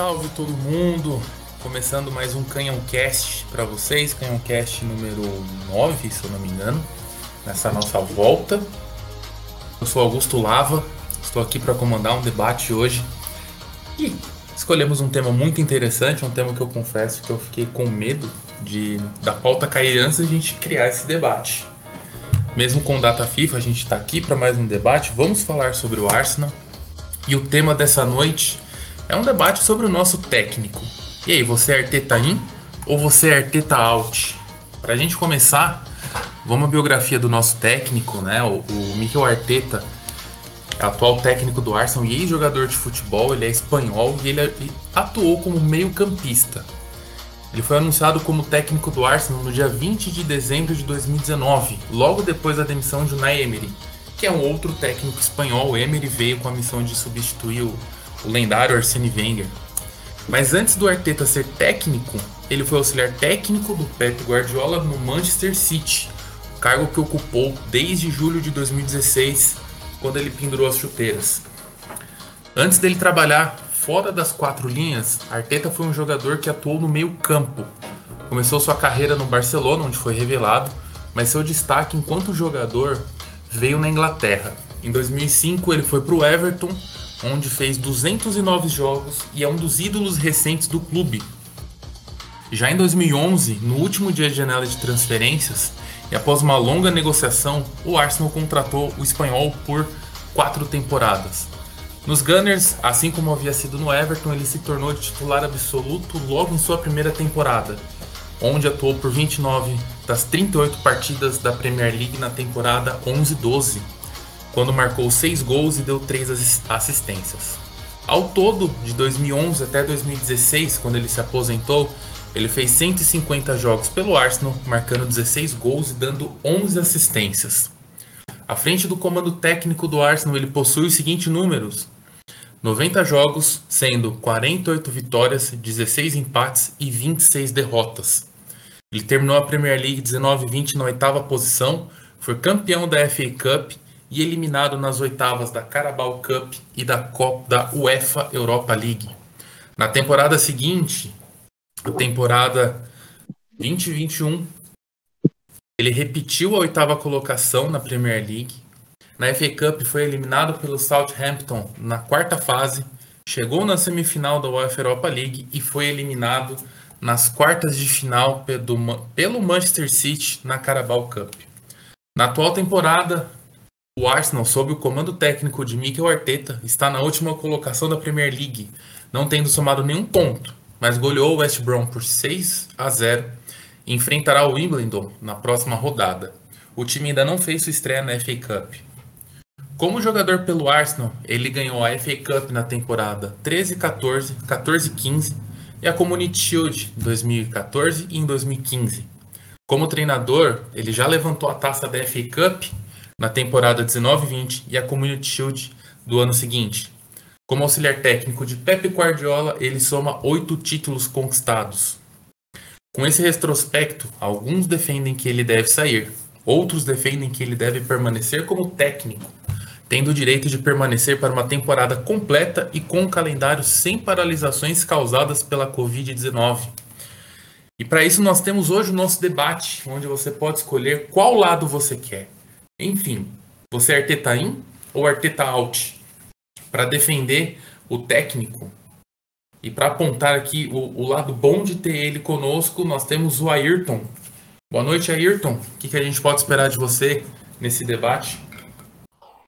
salve todo mundo! Começando mais um Canhão Cast para vocês, Canhão Cast número 9, se eu não me engano, nessa nossa volta. Eu sou Augusto Lava, estou aqui para comandar um debate hoje e escolhemos um tema muito interessante, um tema que eu confesso que eu fiquei com medo de da pauta cair antes da gente criar esse debate. Mesmo com data FIFA, a gente está aqui para mais um debate. Vamos falar sobre o Arsenal. E o tema dessa noite é um debate sobre o nosso técnico. E aí, você é Arteta in ou você é Arteta out? Para a gente começar, vamos à biografia do nosso técnico, né? O, o Arteta, atual técnico do Arsenal e ex-jogador de futebol. Ele é espanhol e ele atuou como meio-campista. Ele foi anunciado como técnico do Arsenal no dia 20 de dezembro de 2019, logo depois da demissão de Unai Emery, que é um outro técnico espanhol. O Emery veio com a missão de substituir o, o lendário Arsene Wenger. Mas antes do Arteta ser técnico, ele foi auxiliar técnico do Pep Guardiola no Manchester City, cargo que ocupou desde julho de 2016, quando ele pendurou as chuteiras. Antes dele trabalhar fora das quatro linhas, Arteta foi um jogador que atuou no meio-campo. Começou sua carreira no Barcelona, onde foi revelado, mas seu destaque enquanto jogador veio na Inglaterra. Em 2005 ele foi para o Everton, onde fez 209 jogos e é um dos ídolos recentes do clube. Já em 2011, no último dia de janela de transferências, e após uma longa negociação, o Arsenal contratou o espanhol por quatro temporadas. Nos Gunners, assim como havia sido no Everton, ele se tornou titular absoluto logo em sua primeira temporada, onde atuou por 29 das 38 partidas da Premier League na temporada 11-12, quando marcou 6 gols e deu 3 assistências. Ao todo, de 2011 até 2016, quando ele se aposentou, ele fez 150 jogos pelo Arsenal, marcando 16 gols e dando 11 assistências. À frente do comando técnico do Arsenal, ele possui os seguintes números: 90 jogos, sendo 48 vitórias, 16 empates e 26 derrotas. Ele terminou a Premier League 19-20 na oitava posição, foi campeão da FA Cup e eliminado nas oitavas da Carabao Cup e da, Copa, da UEFA Europa League. Na temporada seguinte, a temporada 2021, ele repetiu a oitava colocação na Premier League. Na FA Cup foi eliminado pelo Southampton na quarta fase, chegou na semifinal da UEFA Europa League e foi eliminado nas quartas de final pelo Manchester City na Carabao Cup. Na atual temporada, o Arsenal, sob o comando técnico de Mikel Arteta, está na última colocação da Premier League, não tendo somado nenhum ponto, mas goleou o West Brom por 6 a 0 e enfrentará o Wimbledon na próxima rodada. O time ainda não fez sua estreia na FA Cup. Como jogador pelo Arsenal, ele ganhou a FA Cup na temporada 13-14, 14-15 e a Community Shield em 2014 e em 2015. Como treinador, ele já levantou a taça da FA Cup na temporada 19-20 e a Community Shield do ano seguinte. Como auxiliar técnico de Pep Guardiola, ele soma oito títulos conquistados. Com esse retrospecto, alguns defendem que ele deve sair, outros defendem que ele deve permanecer como técnico, tendo o direito de permanecer para uma temporada completa e com um calendário sem paralisações causadas pela Covid-19. E para isso nós temos hoje o nosso debate, onde você pode escolher qual lado você quer. Enfim, você é Arteta in ou Arteta out? Para defender o técnico e para apontar aqui o, o, lado bom de ter ele conosco, nós temos o Ayrton. Boa noite, Ayrton. O que, que a gente pode esperar de você nesse debate?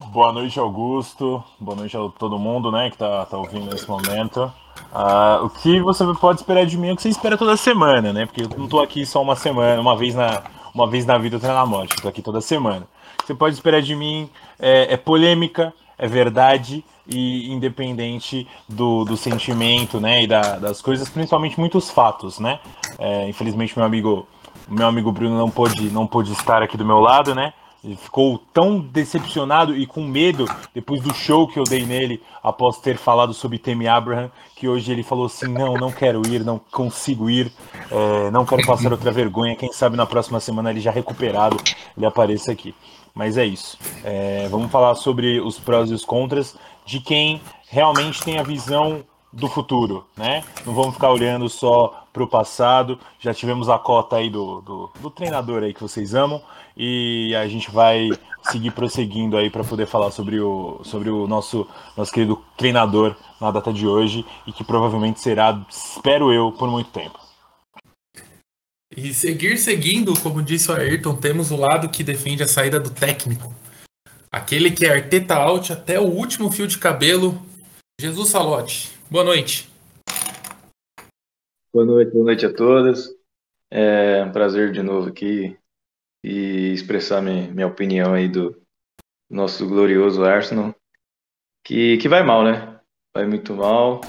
Boa noite, Augusto. Boa noite a todo mundo né, que está tá ouvindo nesse momento. Uh, o que você pode esperar de mim é o que você espera toda semana, né? Porque eu não estou aqui só uma semana, uma vez na, uma vez na vida, outra na morte. Estou aqui toda semana você pode esperar de mim é, é polêmica, é verdade e independente do, do sentimento, né, e da, das coisas, principalmente muitos fatos, né. É, infelizmente meu amigo, meu amigo Bruno não pôde, não pôde estar aqui do meu lado, né. Ele ficou tão decepcionado e com medo depois do show que eu dei nele após ter falado sobre Temi Abraham, que hoje ele falou assim: não, não quero ir, não consigo ir, é, não quero passar outra vergonha. Quem sabe na próxima semana ele já recuperado ele apareça aqui. Mas é isso. É, vamos falar sobre os prós e os contras de quem realmente tem a visão do futuro, né? Não vamos ficar olhando só para o passado. Já tivemos a cota aí do, do, do, treinador aí que vocês amam e a gente vai seguir prosseguindo aí para poder falar sobre o, sobre o nosso, nosso querido treinador na data de hoje e que provavelmente será, espero eu, por muito tempo. E seguir seguindo, como disse o Ayrton, temos o lado que defende a saída do técnico. Aquele que é arteta out até o último fio de cabelo, Jesus Salote. Boa noite. Boa noite, boa noite a todas. É um prazer de novo aqui e expressar minha, minha opinião aí do nosso glorioso Arsenal, que, que vai mal, né? Vai muito mal.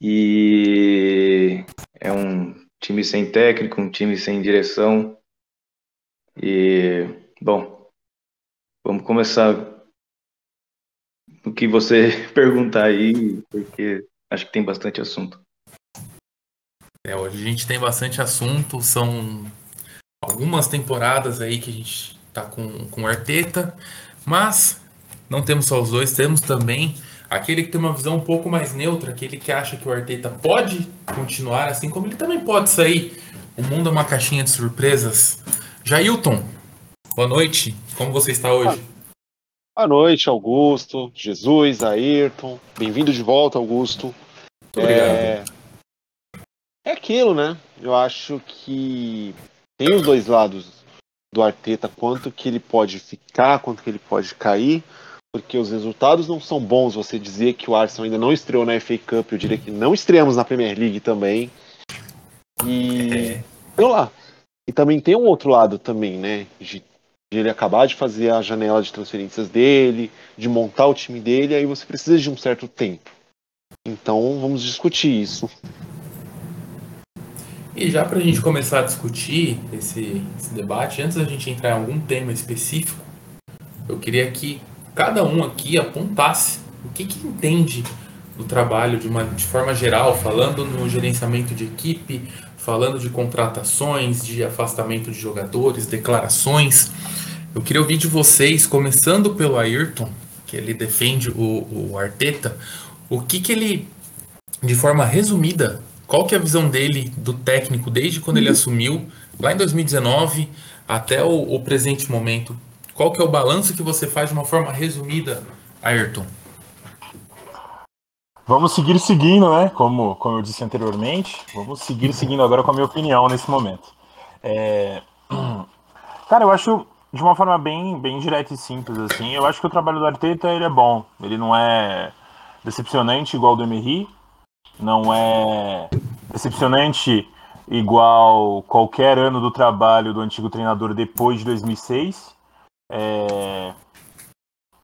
E é um time sem técnico, um time sem direção. E, bom, vamos começar o que você perguntar aí, porque acho que tem bastante assunto. É, hoje a gente tem bastante assunto, são algumas temporadas aí que a gente tá com, com Arteta, mas não temos só os dois, temos também aquele que tem uma visão um pouco mais neutra, aquele que acha que o Arteta pode continuar assim como ele também pode sair. O mundo é uma caixinha de surpresas. Jailton, boa noite, como você está hoje? Boa noite, Augusto, Jesus, Ayrton. Bem-vindo de volta, Augusto. Muito obrigado. É... é aquilo, né? Eu acho que tem os dois lados do Arteta, quanto que ele pode ficar, quanto que ele pode cair, porque os resultados não são bons. Você dizer que o Arsenal ainda não estreou na FA Cup, eu diria que não estreamos na Premier League também. E. É. lá. E também tem um outro lado também, né? De de ele acabar de fazer a janela de transferências dele, de montar o time dele, aí você precisa de um certo tempo. Então vamos discutir isso. E já para a gente começar a discutir esse, esse, debate, antes da gente entrar em algum tema específico, eu queria que cada um aqui apontasse o que, que entende do trabalho de, uma, de forma geral, falando no gerenciamento de equipe, falando de contratações, de afastamento de jogadores, declarações. Eu queria ouvir de vocês, começando pelo Ayrton, que ele defende o, o Arteta, o que, que ele, de forma resumida, qual que é a visão dele do técnico desde quando ele assumiu, lá em 2019 até o, o presente momento? Qual que é o balanço que você faz de uma forma resumida, Ayrton? Vamos seguir seguindo, né? Como, como eu disse anteriormente, vamos seguir seguindo agora com a minha opinião nesse momento. É... Cara, eu acho de uma forma bem, bem direta e simples, assim, eu acho que o trabalho do Arteta ele é bom. Ele não é decepcionante igual do Emery, não é decepcionante igual qualquer ano do trabalho do antigo treinador depois de 2006. É...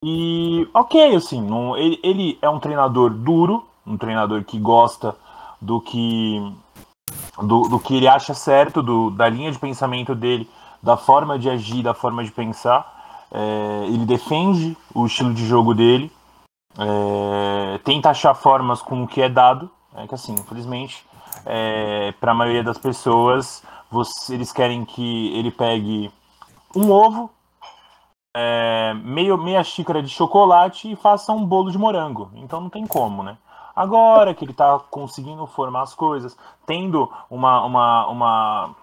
E ok, assim, não, ele, ele é um treinador duro, um treinador que gosta do que do, do que ele acha certo, do, da linha de pensamento dele da forma de agir, da forma de pensar. É, ele defende o estilo de jogo dele, é, tenta achar formas com o que é dado. É que assim, infelizmente, é, para a maioria das pessoas, você, eles querem que ele pegue um ovo, é, meio, meia xícara de chocolate e faça um bolo de morango. Então não tem como, né? Agora que ele está conseguindo formar as coisas, tendo uma, uma, uma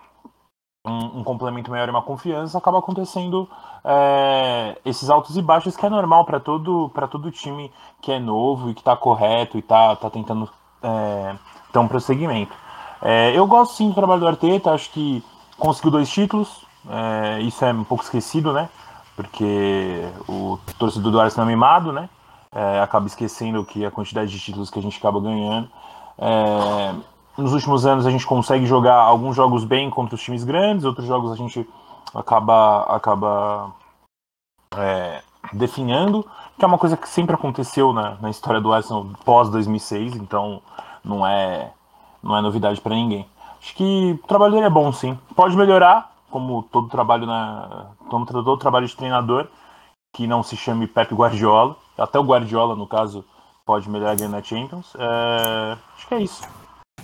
um, um, complemento maior e uma confiança, acaba acontecendo é, esses altos e baixos que é normal para todo, todo time que é novo e que está correto e está tá tentando é, ter um prosseguimento. É, eu gosto sim do trabalho do Arteta, acho que conseguiu dois títulos, é, isso é um pouco esquecido, né? Porque o torcedor do Arsenal é mimado, né? É, acaba esquecendo que a quantidade de títulos que a gente acaba ganhando. É, nos últimos anos a gente consegue jogar alguns jogos bem contra os times grandes, outros jogos a gente acaba, acaba é, definhando, que é uma coisa que sempre aconteceu na, na história do Arsenal pós 2006, então não é, não é novidade para ninguém. Acho que o trabalho dele é bom, sim. Pode melhorar, como todo trabalho na, como todo trabalho de treinador, que não se chame Pep Guardiola. Até o Guardiola, no caso, pode melhorar ganhando na Champions. É, acho que é isso.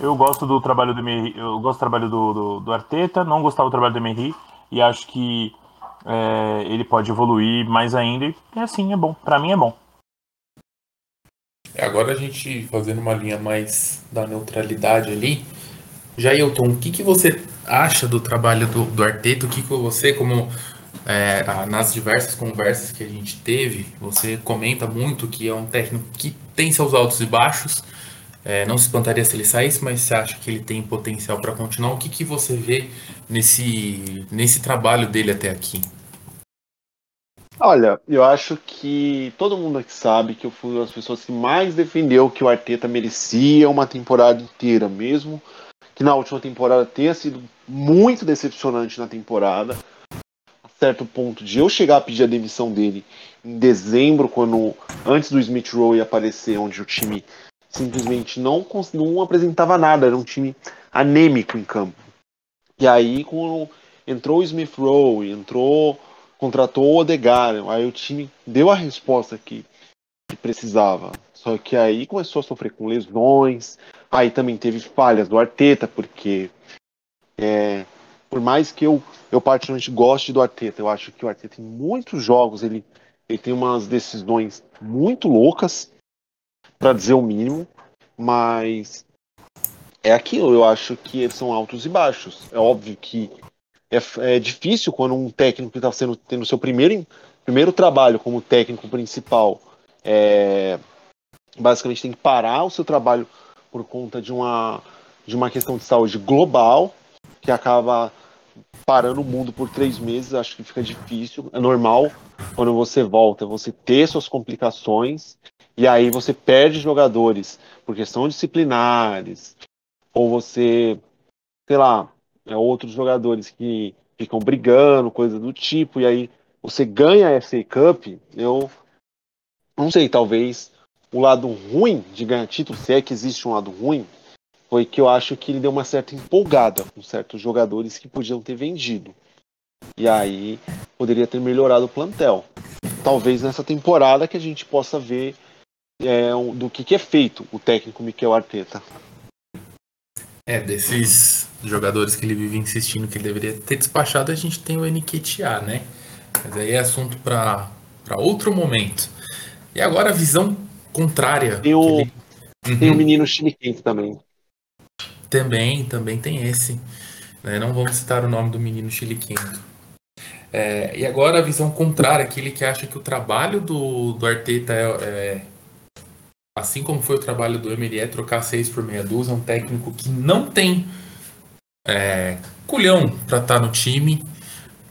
Eu gosto do trabalho do Emery, eu gosto do trabalho do, do, do, Arteta, não gostava do trabalho do Emery e acho que é, ele pode evoluir mais ainda e assim é bom. Para mim é bom. Agora a gente fazendo uma linha mais da neutralidade ali. Jailton, o que, que você acha do trabalho do, do Arteta? O que, que você, como é, nas diversas conversas que a gente teve, você comenta muito que é um técnico que tem seus altos e baixos. É, não se espantaria se ele saísse, mas você acha que ele tem potencial para continuar? O que, que você vê nesse, nesse trabalho dele até aqui? Olha, eu acho que todo mundo aqui sabe que eu fui uma das pessoas que mais defendeu que o Arteta merecia uma temporada inteira, mesmo que na última temporada tenha sido muito decepcionante na temporada, a certo ponto de eu chegar a pedir a demissão dele em dezembro, quando antes do Smith Rowe aparecer, onde o time simplesmente não, não apresentava nada, era um time anêmico em campo. E aí, quando entrou o Smith Rowe, entrou contratou o Odegar, aí o time deu a resposta que, que precisava. Só que aí começou a sofrer com lesões, aí também teve falhas do Arteta, porque é, por mais que eu, eu particularmente goste do Arteta, eu acho que o Arteta em muitos jogos ele, ele tem umas decisões muito loucas, para dizer o mínimo, mas é aquilo, eu acho que são altos e baixos. É óbvio que é, é difícil quando um técnico está sendo tendo seu primeiro, primeiro trabalho como técnico principal, é, basicamente tem que parar o seu trabalho por conta de uma, de uma questão de saúde global, que acaba parando o mundo por três meses, acho que fica difícil. É normal quando você volta, você ter suas complicações, e aí você perde jogadores por questão disciplinares, ou você, sei lá, é, outros jogadores que ficam brigando, coisa do tipo, e aí você ganha a FA Cup, eu não sei, talvez o lado ruim de ganhar título, se é que existe um lado ruim, foi que eu acho que ele deu uma certa empolgada com certos jogadores que podiam ter vendido. E aí poderia ter melhorado o plantel. Talvez nessa temporada que a gente possa ver é, do que, que é feito o técnico Miquel Arteta. É, desses jogadores que ele vive insistindo que ele deveria ter despachado, a gente tem o Nketiah, né? Mas aí é assunto para outro momento. E agora a visão contrária. Tem o, ele... uhum. tem o menino chiliquento também. Também, também tem esse. Né? Não vamos citar o nome do menino chiliquento. É, e agora a visão contrária, aquele que acha que o trabalho do, do Arteta é, é assim como foi o trabalho do Emery, é trocar seis por meia dúzia, um técnico que não tem é, culhão para estar tá no time.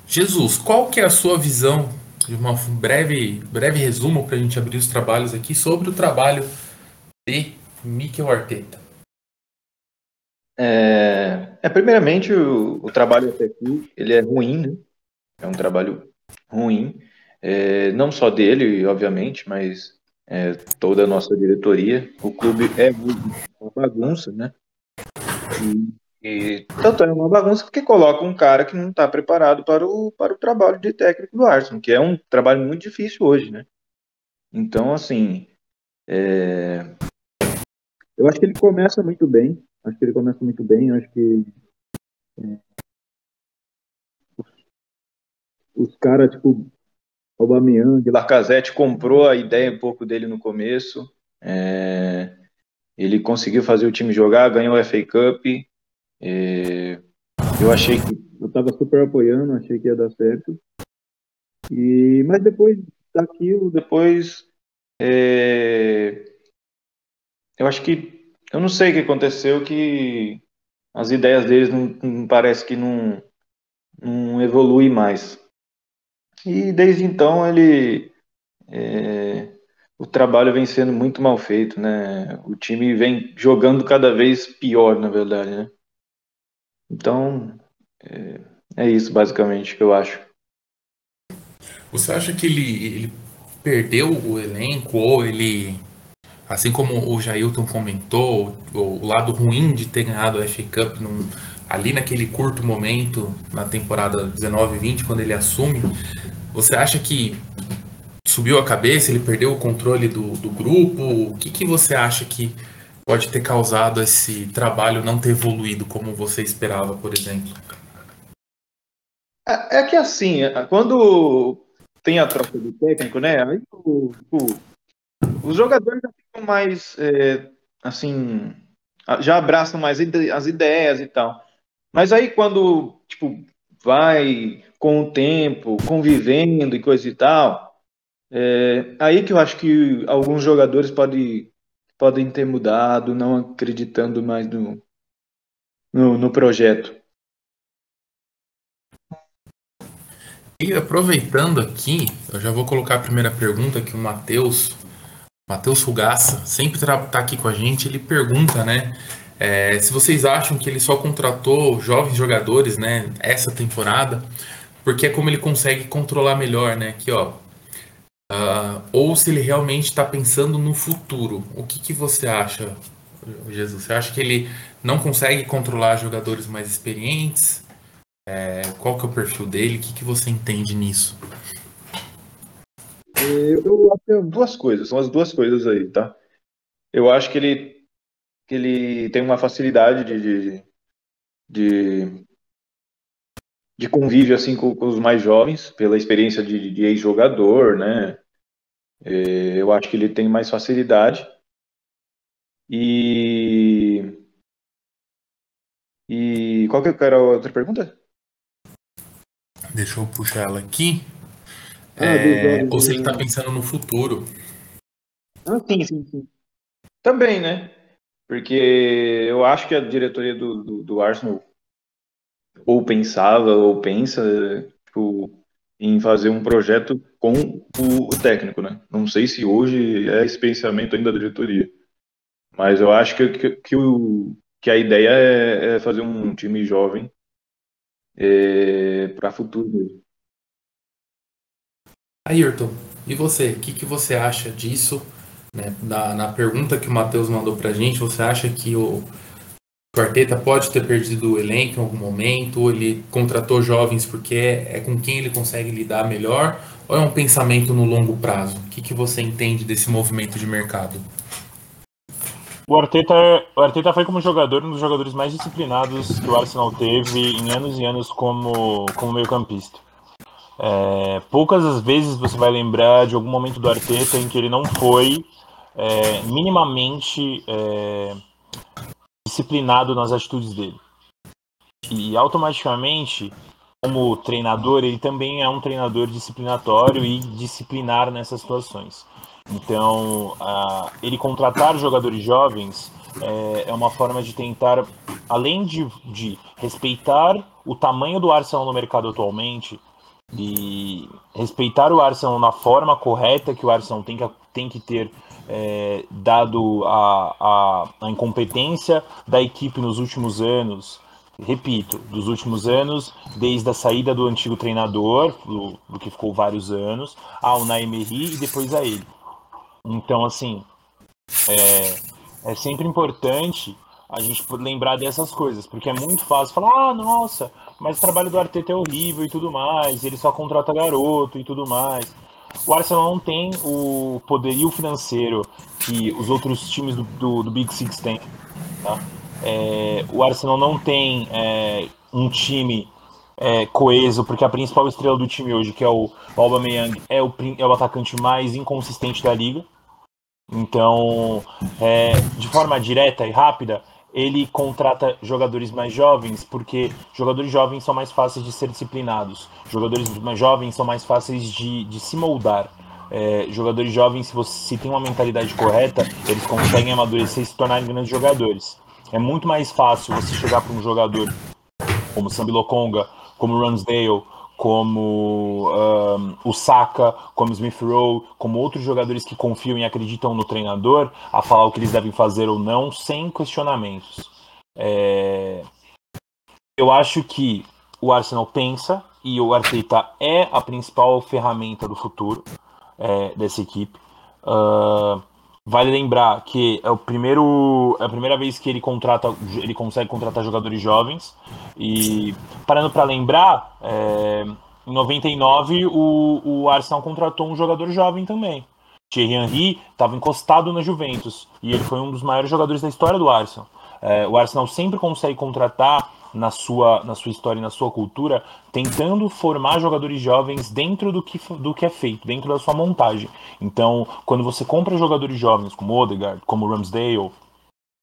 Jesus, qual que é a sua visão de uma breve, breve resumo para a gente abrir os trabalhos aqui sobre o trabalho de Mikel Arteta? É, é primeiramente o, o, trabalho até aqui ele é ruim, né? É um trabalho ruim, é, não só dele, obviamente, mas é, toda a nossa diretoria. O clube é uma bagunça, né? E, e, tanto é uma bagunça porque coloca um cara que não está preparado para o, para o trabalho de técnico do Arsenal, que é um trabalho muito difícil hoje, né? Então, assim, é... eu acho que ele começa muito bem. Acho que ele começa muito bem. Acho que é... os, os caras, tipo, Aubameyang, Lacazette comprou a ideia um pouco dele no começo. É, ele conseguiu fazer o time jogar, ganhou a FA Cup. É, eu achei que eu estava super apoiando, achei que ia dar certo. E mas depois daquilo, depois é, eu acho que eu não sei o que aconteceu que as ideias deles não, não parece que não, não evolui mais. E desde então ele é, o trabalho vem sendo muito mal feito, né? O time vem jogando cada vez pior, na verdade, né? Então é, é isso basicamente que eu acho. Você acha que ele, ele perdeu o elenco ou ele assim como o Jailton comentou, o, lado ruim de ter ganhado a FA Cup num, ali naquele curto momento, na temporada 19-20, quando ele assume, você acha que subiu a cabeça, ele perdeu o controle do, do grupo? O que, que você acha que pode ter causado esse trabalho não ter evoluído como você esperava, por exemplo? É, é que assim, quando tem a troca do técnico, né? Aí o, o, os jogadores já mais, é, assim, já abraçam mais as ideias e tal. Mas aí quando, tipo, vai com o tempo, convivendo e coisa e tal, é, aí que eu acho que alguns jogadores podem, podem ter mudado, não acreditando mais no, no, no projeto. E aproveitando aqui, eu já vou colocar a primeira pergunta que o Matheus, Matheus Fugaça, sempre está aqui com a gente, ele pergunta, né? É, se vocês acham que ele só contratou jovens jogadores, né, essa temporada, porque é como ele consegue controlar melhor, né? Aqui, ó. Uh, ou se ele realmente está pensando no futuro. O que, que você acha, Jesus? Você acha que ele não consegue controlar jogadores mais experientes? É, qual que é o perfil dele? O que, que você entende nisso? Eu acho duas coisas, são as duas coisas aí, tá? Eu acho que ele, que ele tem uma facilidade de, de, de, de convívio assim com, com, os mais jovens, pela experiência de, de ex-jogador, né? É, eu acho que ele tem mais facilidade. E e qual que era a outra pergunta? Deixa eu puxar ela aqui. Ah, é, ou se ele está pensando no futuro. Ah, sim, sim, sim. Também, né? Porque eu acho que a diretoria do, do, do Arsenal ou pensava ou pensa tipo, em fazer um projeto com o, o, técnico, né? Não sei se hoje é esse pensamento ainda da diretoria. Mas eu acho que, que, que o, que a ideia é, é fazer um time jovem é, para futuro mesmo. Ayrton, e você? O que, que você acha disso? Né? Na, na pergunta que o Matheus mandou para a gente, você acha que o, Arteta pode ter perdido o elenco em algum momento? Ele contratou jovens porque é, é com quem ele consegue lidar melhor? Ou é um pensamento no longo prazo? O que, que você entende desse movimento de mercado? O Arteta, o Arteta foi como jogador um dos jogadores mais disciplinados que o Arsenal teve em anos e anos como, como meio-campista. É, poucas as vezes você vai lembrar de algum momento do Arteta em que ele não foi é, minimamente é, disciplinado nas atitudes dele. E automaticamente, como treinador, ele também é um treinador disciplinatório e disciplinar nessas situações. Então, uh, ele contratar jogadores jovens é, é, uma forma de tentar, além de, de respeitar o tamanho do Arsenal no mercado atualmente e respeitar o Arsenal na forma correta que o Arsenal tem que, tem que ter, é, dado a, a, a incompetência da equipe nos últimos anos, repito, dos últimos anos, desde a saída do antigo treinador, do, do que ficou vários anos, ao Naemery e depois a ele. Então, assim, é, é sempre importante a gente lembrar dessas coisas, porque é muito fácil falar, ah, nossa, mas o trabalho do Arteta é horrível e tudo mais, ele só contrata garoto e tudo mais. O Arsenal não tem o poderio financeiro que os outros times do, do, do Big Six têm. Tá? É, o Arsenal não tem é, um time é, coeso, porque a principal estrela do time hoje, que é o Aubameyang, é o, é o atacante mais inconsistente da liga. Então, é, de forma direta e rápida, ele contrata jogadores mais jovens, porque jogadores jovens são mais fáceis de ser disciplinados, jogadores mais jovens são mais fáceis de, de se moldar. É, jogadores jovens, se você se tem uma mentalidade correta, eles conseguem amadurecer e se tornarem grandes jogadores. É muito mais fácil você chegar para um jogador como Sambi Lokonga, como Ransdale, como um, o Saka, como Smith Rowe, como outros jogadores que confiam e acreditam no treinador a falar o que eles devem fazer ou não, sem questionamentos. É... Eu acho que o Arsenal pensa e o Arteta é a principal ferramenta do futuro é, dessa equipe. Uh, Vale lembrar que é o primeiro, é a primeira vez que ele contrata, ele consegue contratar jogadores jovens. E parando para lembrar, é, em 99 o, o Arsenal contratou um jogador jovem também. Thierry Henry estava encostado na Juventus e ele foi um dos maiores jogadores da história do Arsenal. É, o Arsenal sempre consegue contratar na sua, na sua história e na sua cultura, tentando formar jogadores jovens dentro do que, do que é feito, dentro da sua montagem. Então, quando você compra jogadores jovens como Odegaard, como Ramsdale,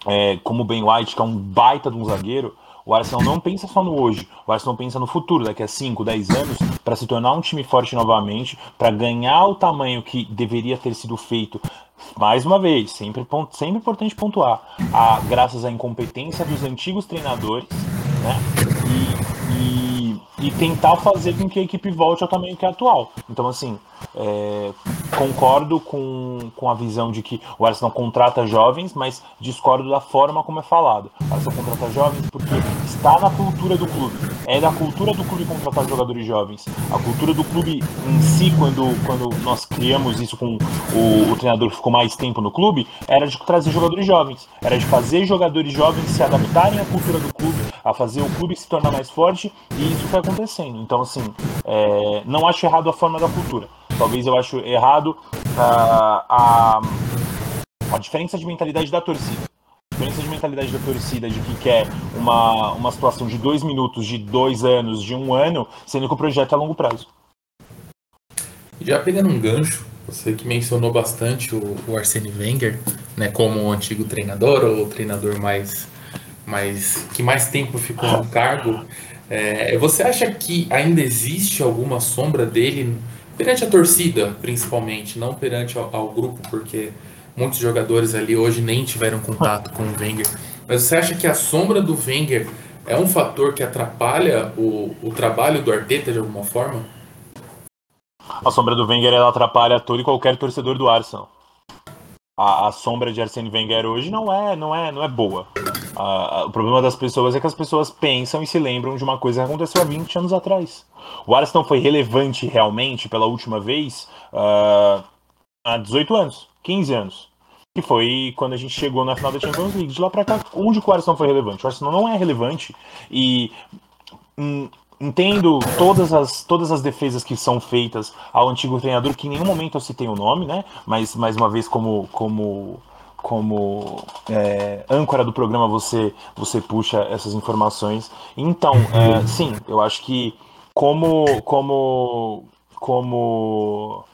é, como Ben White, que é um baita de um zagueiro, o Arsenal não pensa só no hoje, o Arsenal pensa no futuro, daqui a 5, 10 anos, para se tornar um time forte novamente, para ganhar o tamanho que deveria ter sido feito. Mais uma vez, sempre, sempre importante pontuar, a, graças à incompetência dos antigos treinadores, né? E, tentar fazer com que a equipe volte ao tamanho que é atual. Então, assim, é, concordo com, com a visão de que o Arsenal contrata jovens, mas discordo da forma como é falado. O Arsenal contrata jovens porque está na cultura do clube. É da cultura do clube contratar jogadores jovens. A cultura do clube em si, quando, quando nós criamos isso com o, o treinador que ficou mais tempo no clube, era de trazer jogadores jovens. Era de fazer jogadores jovens se adaptarem à cultura do clube, a fazer o clube se tornar mais forte, e isso foi. Então, assim, é, não acho errado a forma da cultura. Talvez eu acho errado uh, a, a diferença de mentalidade da torcida. A diferença de mentalidade da torcida de que quer uma, uma situação de dois minutos, de dois anos, de um ano, sendo que o projeto é a longo prazo. Já pegando um gancho, você que mencionou bastante o, o Arsene Wenger, né, como um antigo treinador ou treinador mais, mais que mais tempo ficou no cargo, é, você acha que ainda existe alguma sombra dele perante a torcida, principalmente, não perante ao, ao, grupo, porque muitos jogadores ali hoje nem tiveram contato com o Wenger. Mas você acha que a sombra do Wenger é um fator que atrapalha o, o trabalho do Arteta de alguma forma? A sombra do Wenger ela atrapalha todo e qualquer torcedor do Arsenal. A, a sombra de Arsene Wenger hoje não é, não é, não é boa. o problema das pessoas é que as pessoas pensam e se lembram de uma coisa que aconteceu há 20 anos atrás. O Arsenal foi relevante realmente pela última vez uh, há 18 anos, 15 anos. Que foi quando a gente chegou na final da Champions League. De lá pra cá, onde o Arsenal foi relevante? O Arsenal não é relevante e hum, entendo todas as, todas as defesas que são feitas ao antigo treinador, que em nenhum momento eu citei o nome, né? Mas mais uma vez como como como é, âncora do programa você você puxa essas informações. Então, é, sim, eu acho que como como como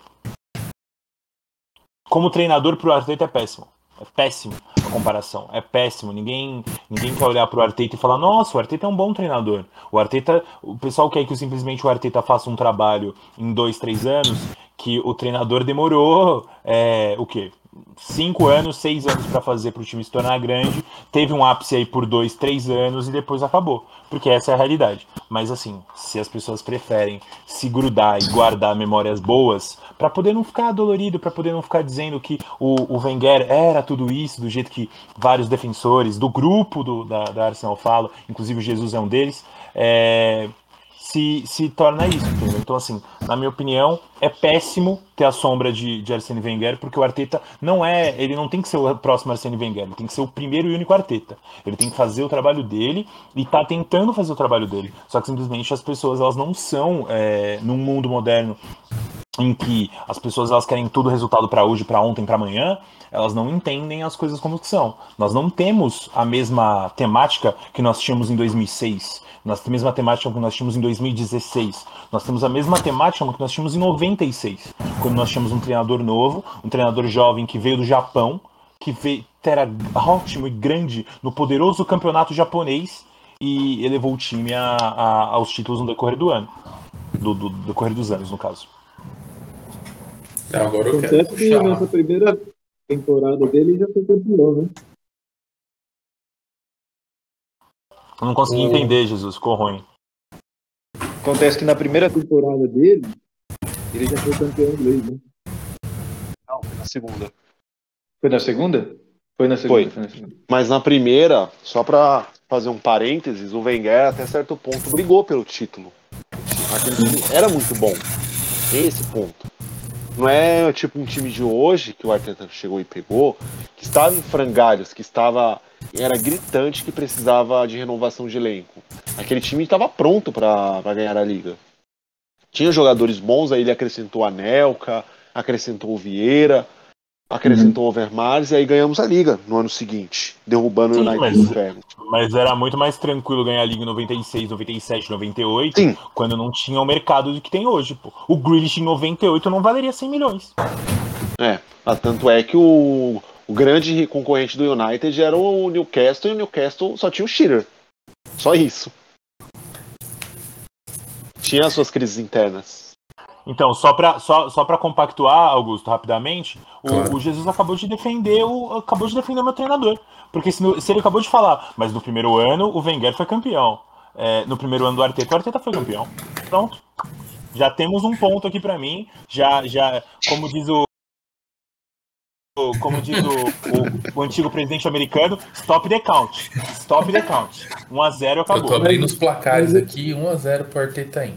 como treinador para o Arteta é péssimo. É péssimo comparação. É péssimo. Ninguém, ninguém quer olhar para o Arteta e falar: nossa, o Arteta é um bom treinador. O Arteta, o pessoal quer que simplesmente o Arteta faça um trabalho em dois, três anos que o treinador demorou é, o quê? cinco anos, seis anos para fazer para o time se tornar grande. Teve um ápice aí por dois, três anos e depois acabou. Porque essa é a realidade. Mas assim, se as pessoas preferem se grudar e guardar memórias boas, para poder não ficar dolorido, para poder não ficar dizendo que o, o Wenger era tudo isso, do jeito que vários defensores do grupo do, da, da Arsenal falam, inclusive o Jesus é um deles, é, se, se torna isso, entendeu? Então, assim, na minha opinião, é péssimo ter a sombra de, de Arsene Wenger, porque o Arteta não é, ele não tem que ser o próximo Arsene Wenger, ele tem que ser o primeiro e único Arteta. Ele tem que fazer o trabalho dele e tá tentando fazer o trabalho dele. Só que simplesmente as pessoas, elas não são, é, num mundo moderno em que as pessoas elas querem tudo resultado para hoje, para ontem, para amanhã, elas não entendem as coisas como são. Nós não temos a mesma temática que nós tínhamos em 2006. Nós temos a mesma temática que nós tínhamos em 2016. Nós temos a mesma temática que nós tínhamos em 96, quando nós tínhamos um treinador novo, um treinador jovem que veio do Japão, que veio, era ótimo e grande no poderoso campeonato japonês e elevou o time a, a, aos títulos no decorrer do ano. Do, do, do decorrer dos anos, no caso. Agora eu quero que nessa primeira temporada dele já foi campeão, né? Eu não consegui o... entender, Jesus, ficou ruim. Acontece que na primeira temporada dele, ele já foi campeão inglês, né? Não, foi na segunda. Foi na segunda? Foi na segunda. Foi. Foi na segunda. Mas na primeira, só pra fazer um parênteses, o Wenger até certo ponto brigou pelo título. Aquele time era muito bom. Esse ponto. Não é tipo um time de hoje que o Arteta chegou e pegou, que estava em frangalhos, que estava era gritante que precisava de renovação de elenco. Aquele time estava pronto para ganhar a liga. Tinha jogadores bons, aí ele acrescentou a Nelka, acrescentou o Vieira. Acrescentou o Overmars e aí ganhamos a liga no ano seguinte, derrubando Sim, o United mas- do inferno. Mas era muito mais tranquilo ganhar a Liga em 96, 97, 98, Sim. quando não tinha o mercado que tem hoje, pô. O Grealish em 98 não valeria 100 milhões. É, ah, tanto é que o, o grande concorrente do United era o Newcastle e o Newcastle só tinha o Shearer. Só isso. Tinha as suas crises internas. Então, só pra, só, só pra compactuar, Augusto, rapidamente, o, Claro. o Jesus acabou de defender o. acabou de defender o meu treinador. Porque se, no- se ele acabou de falar, mas no primeiro ano o Wenger foi campeão. É, no primeiro ano do Arteta, o Arteta foi campeão. Pronto. Já temos um ponto aqui pra mim. Já, já, como diz o. Como diz o, o, o antigo presidente americano, stop the count. Stop the count. 1x0 Eu tô acabou. abrindo os placares aqui, 1x0 pro Arteta aí.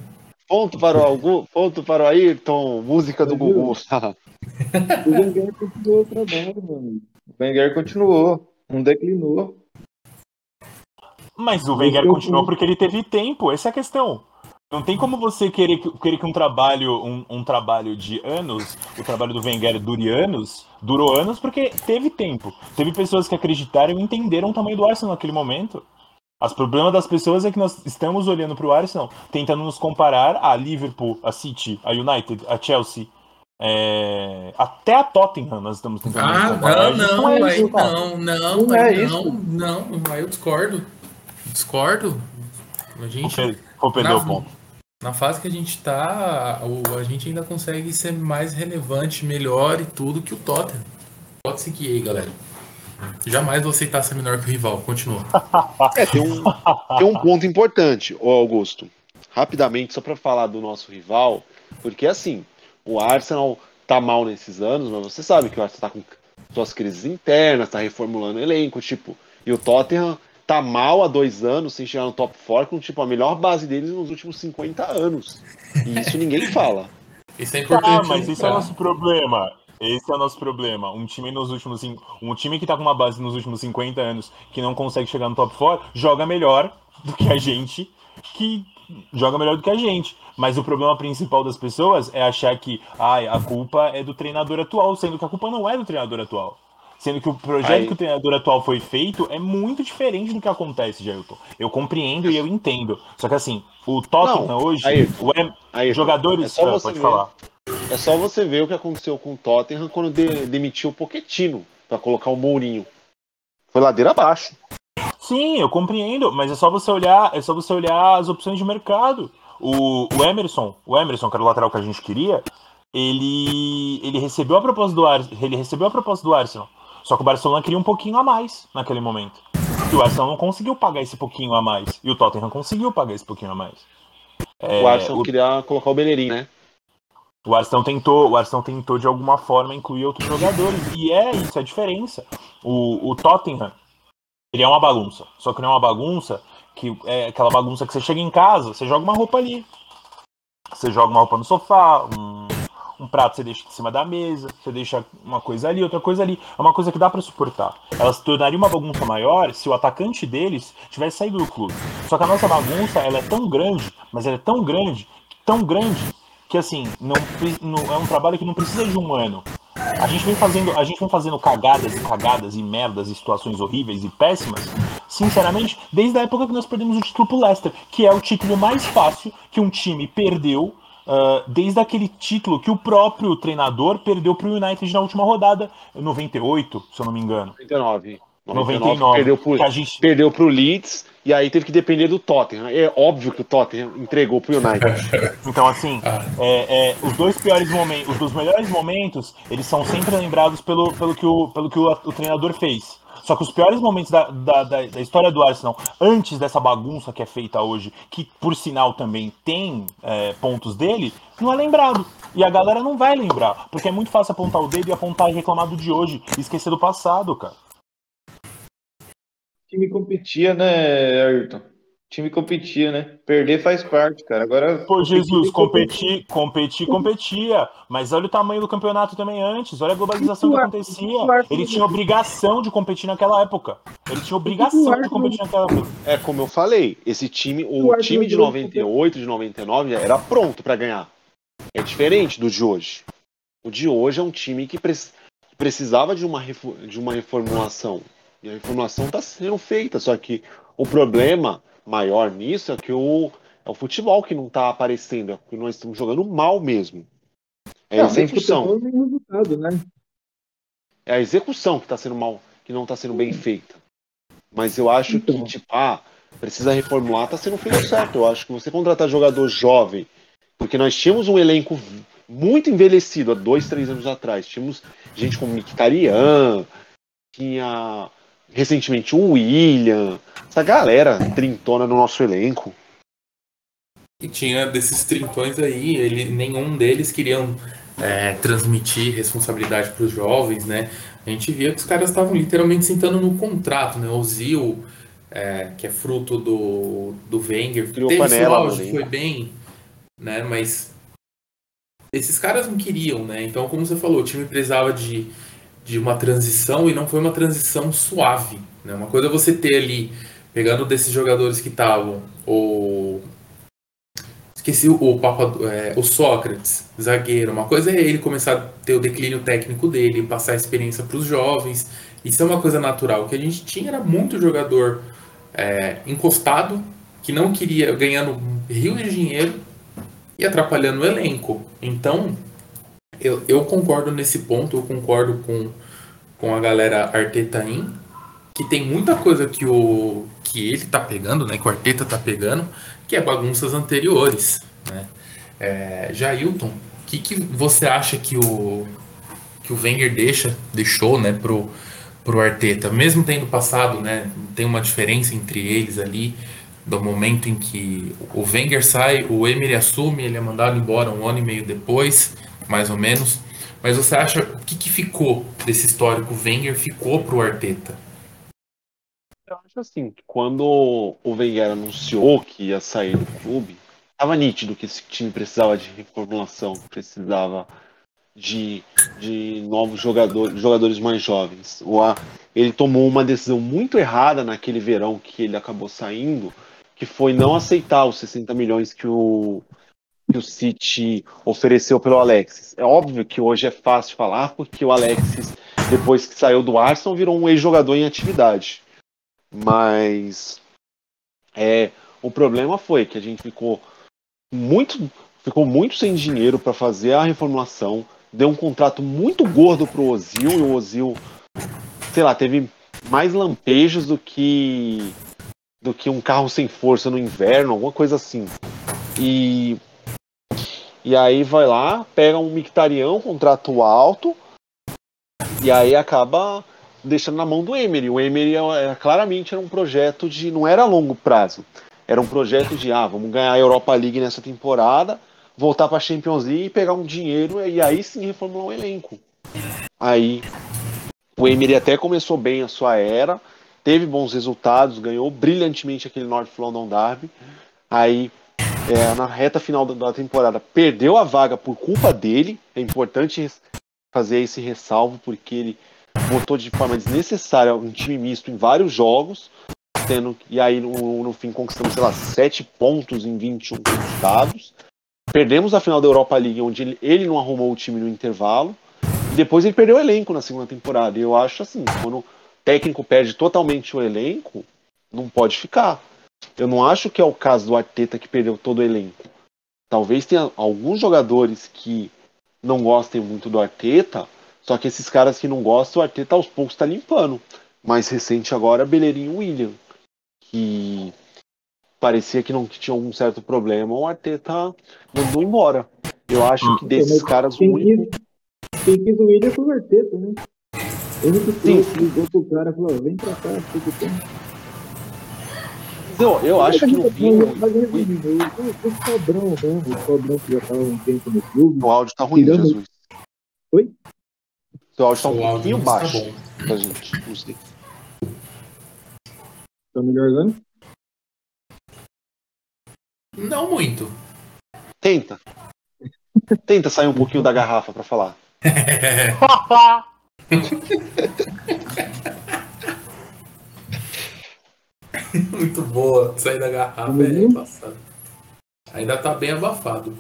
Ponto para o Algu, ponto para o Ayrton, música do? Gugu. O Wenger continuou o trabalho, mano. O Wenger continuou. Não declinou. Mas o Wenger continuou porque ele teve tempo, essa é a questão. Não tem como você querer que, querer que um trabalho, um, um trabalho de anos, o trabalho do Wenger dure anos, durou anos porque teve tempo. Teve pessoas que acreditaram e entenderam o tamanho do Arsenal naquele momento. Os problemas das pessoas é que nós estamos olhando para o Arsenal, tentando nos comparar a Liverpool, a City, a United, a Chelsea, é, até a Tottenham nós estamos tentando nos Ah, comparar. não, não, é isso, não, não, Não aí é não, não, aí eu discordo. Discordo. A gente, Vou perder na, o ponto. na fase que a gente tá, o- a gente ainda consegue ser mais relevante, melhor e tudo que o Tottenham. Pode seguir aí, galera. Jamais vou aceitar ser menor que o rival. Continua. É, tem um, tem um ponto importante, Augusto. Rapidamente, só para falar do nosso rival, porque assim, o Arsenal tá mal nesses anos, mas você sabe que o Arsenal tá com suas crises internas, tá reformulando o elenco, tipo, e o Tottenham tá mal há dois anos sem chegar no top 4 com tipo a melhor base deles nos últimos 50 anos. E isso ninguém fala. Isso é importante. Ah, mas esse é o nosso problema. Esse é o nosso problema. Um time nos últimos um time que tá com uma base nos últimos 50 anos que não consegue chegar no top 4, joga melhor do que a gente, que joga melhor do que a gente. Mas o problema principal das pessoas é achar que ai, a culpa é do treinador atual, sendo que a culpa não é do treinador atual. Sendo que o projeto Aí- que o treinador atual foi feito é muito diferente do que acontece, Jailton. Eu compreendo e eu entendo. Só que assim, o Tottenham hoje, aí- o Aí, jogadores, é só ah, você pode ver. falar. É só você ver o que aconteceu com o Tottenham quando de- demitiu o Pochettino para colocar o Mourinho. Foi ladeira abaixo. Sim, eu compreendo, mas é só você olhar, é só você olhar as opções de mercado. O, o Emerson, o Emerson, que era o lateral que a gente queria, ele, ele recebeu a proposta do Ar, ele recebeu a proposta do Arsenal. Só que o Barcelona queria um pouquinho a mais naquele momento. E o Arsenal não conseguiu pagar esse pouquinho a mais. E o Tottenham conseguiu pagar esse pouquinho a mais. É, o Arsenal o- queria colocar o Bellerin, né? O Arsenal tentou, o Arsenal tentou de alguma forma incluir outros jogadores. E é isso, é a diferença. O, o Tottenham, ele é uma bagunça. Só que não é uma bagunça que é aquela bagunça que você chega em casa, você joga uma roupa ali. Você joga uma roupa no sofá, um, um prato você deixa em cima da mesa, você deixa uma coisa ali, outra coisa ali. É uma coisa que dá pra suportar. Ela se tornaria uma bagunça maior se o atacante deles tivesse saído do clube. Só que a nossa bagunça, ela é tão grande, mas ela é tão grande, tão grande, que assim, não, não- é um trabalho que não precisa de um ano. A gente vem fazendo, a gente vem fazendo cagadas e cagadas e merdas e situações horríveis e péssimas, sinceramente, desde a época que nós perdemos o título pro Leicester, que é o título mais fácil que um time perdeu ah, desde aquele título que o próprio treinador perdeu pro United na última rodada, 98, se eu não me engano. 99. 99, Perdeu pro, que a gente perdeu pro Leeds e aí teve que depender do Tottenham. É óbvio que o Tottenham entregou pro United. Então, assim, Ah. é, é, os dois piores momentos, os dos melhores momentos, eles são sempre lembrados pelo, pelo que, o, pelo que o, o treinador fez. Só que os piores momentos da, da, da, da história do Arsenal, antes dessa bagunça que é feita hoje, que por sinal também tem é, pontos dele, não é lembrado. E a galera não vai lembrar, porque é muito fácil apontar o dedo e apontar e reclamar do de hoje e esquecer do passado, cara. O time competia, né, Ayrton? O time competia, né? Perder faz parte, cara. Agora. Pô, Jesus, competir- competir, competia. Mas olha o tamanho do campeonato também antes. Olha a globalização que o Ar- acontecia. o Arsenal- Ele tinha obrigação de competir naquela época. Ele tinha obrigação de competir naquela época. É como eu falei, esse time, O time de virou 98, de 99 já era pronto pra ganhar. É diferente do de hoje. O de hoje é um time que pre- precisava de uma, de uma reformulação. E a reformulação está sendo feita, só que o problema maior nisso é que o, é o futebol que não está aparecendo, é que nós estamos jogando mal mesmo. É a execução. Resultado, né? É a execução que está sendo mal, que não está sendo bem feita. Mas eu acho então. que, tipo, ah, precisa reformular, está sendo feito certo. Eu acho que você contratar jogador jovem, porque nós tínhamos um elenco muito envelhecido há dois, três anos atrás. Tínhamos gente como Mictarian, tinha recentemente o William, essa galera trintona no nosso elenco. E tinha desses trintões aí, ele, nenhum deles queriam é, transmitir responsabilidade para os jovens, né? A gente via que os caras estavam literalmente sentando no contrato, né? O Zil, é, que é fruto do, do Wenger, Criou teve panela, auge, foi bem, né? Mas esses caras não queriam, né? Então, como você falou, o time precisava de, de uma transição e não foi uma transição suave, né? Uma coisa é você ter ali, pegando desses jogadores que estavam, o esqueci o, o, Papa, é, o Sócrates, zagueiro. Uma coisa é ele começar a ter o declínio técnico dele, passar a experiência para os jovens. Isso é uma coisa natural. O que a gente tinha era muito jogador é, encostado, que não queria, ganhando rio de dinheiro e atrapalhando o elenco. Então, eu, eu concordo nesse ponto, eu concordo com, com a galera Artetaim, que tem muita coisa que o que ele tá pegando, né, que o Arteta tá pegando, que é bagunças anteriores, né? É, Jailton, o que, que você acha que o que o Wenger deixa, deixou, né, pro pro Arteta, mesmo tendo passado, né, tem uma diferença entre eles ali, do momento em que o Wenger sai, o Emery assume, ele é mandado embora um ano e meio depois, mais ou menos. Mas você acha o que, que ficou desse histórico Wenger ficou pro Arteta? Eu acho assim, quando o Wenger anunciou que ia sair do clube, estava nítido que esse time precisava de reformulação, precisava de, de novos jogadores, jogadores mais jovens. O, ele tomou uma decisão muito errada naquele verão que ele acabou saindo, que foi não aceitar os 60 milhões que o, que o City ofereceu pelo Alexis. É óbvio que hoje é fácil falar, porque o Alexis, depois que saiu do Arsenal, virou um ex-jogador em atividade. Mas é, o problema foi que a gente ficou muito, ficou muito sem dinheiro para fazer a reformulação, deu um contrato muito gordo pro Ozil e o Ozil, sei lá, teve mais lampejos do que do que um carro sem força no inverno, alguma coisa assim. E e aí vai lá, pega um mictarião, contrato alto, e aí acaba deixando na mão do Emery. O Emery é, claramente era um projeto de. não era a longo prazo. Era um projeto de ah, vamos ganhar a Europa League nessa temporada, voltar para a Champions League e pegar um dinheiro e aí sim reformular o elenco. Aí o Emery até começou bem a sua era, teve bons resultados, ganhou brilhantemente aquele North London Derby. Aí, é, na reta final da temporada, perdeu a vaga por culpa dele. É importante fazer esse ressalvo, porque ele botou de forma desnecessária um time misto em vários jogos. Tendo, e aí, no, no fim, conquistamos, sei lá, 7 pontos em 21 conquistados. Perdemos a final da Europa League, onde ele, ele não arrumou o time no intervalo. E depois ele perdeu o elenco na segunda temporada. E eu acho assim, quando técnico perde totalmente o elenco, não pode ficar. Eu não acho que é o caso do Arteta que perdeu todo o elenco. Talvez tenha alguns jogadores que não gostem muito do Arteta, só que esses caras que não gostam, o Arteta aos poucos está limpando. Mais recente agora, Bellerin William, que parecia que não que tinha algum certo problema, o Arteta mandou embora. Eu acho que desses caras o único... Quem quis o William foi o Arteta, né? Ele que ligou pro cara e falou, vem pra cá, fica tem. Eu, eu acho que no fim. O Sobrão, né? O Sobrão que já tava um tempo no clube. O áudio tá ruim, tirando... Jesus. Oi? Seu áudio tá um pouquinho tá baixo tá pra gente. Não sei. Tá melhorzando? Não muito. Tenta. Tenta sair um pouquinho da garrafa pra falar. Muito boa. Sair da garrafa uhum. é passado. Ainda tá bem abafado.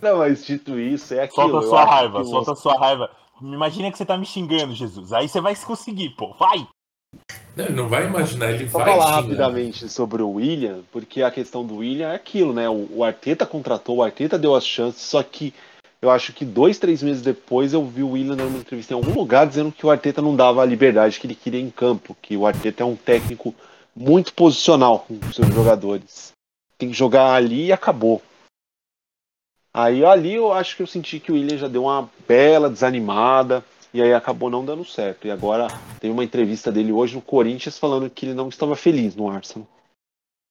Não, mas dito isso, é aquilo. Solta sua raiva, que solta a sua raiva. Imagina que você tá me xingando, Jesus. Aí você vai conseguir, pô. Vai! Não, ele não vai imaginar, ele Só vai falar xingar. rapidamente sobre o William, porque a questão do William é aquilo, né? O, o Arteta contratou, o Arteta deu as chances, só que eu acho que dois, três meses depois eu vi o William dando uma entrevista em algum lugar dizendo que o Arteta não dava a liberdade que ele queria em campo, que o Arteta é um técnico muito posicional com os seus jogadores. Tem que jogar ali e acabou. Aí ali eu acho que eu senti que o William já deu uma bela desanimada e aí acabou não dando certo. E agora tem uma entrevista dele hoje no Corinthians falando que ele não estava feliz no Arsenal.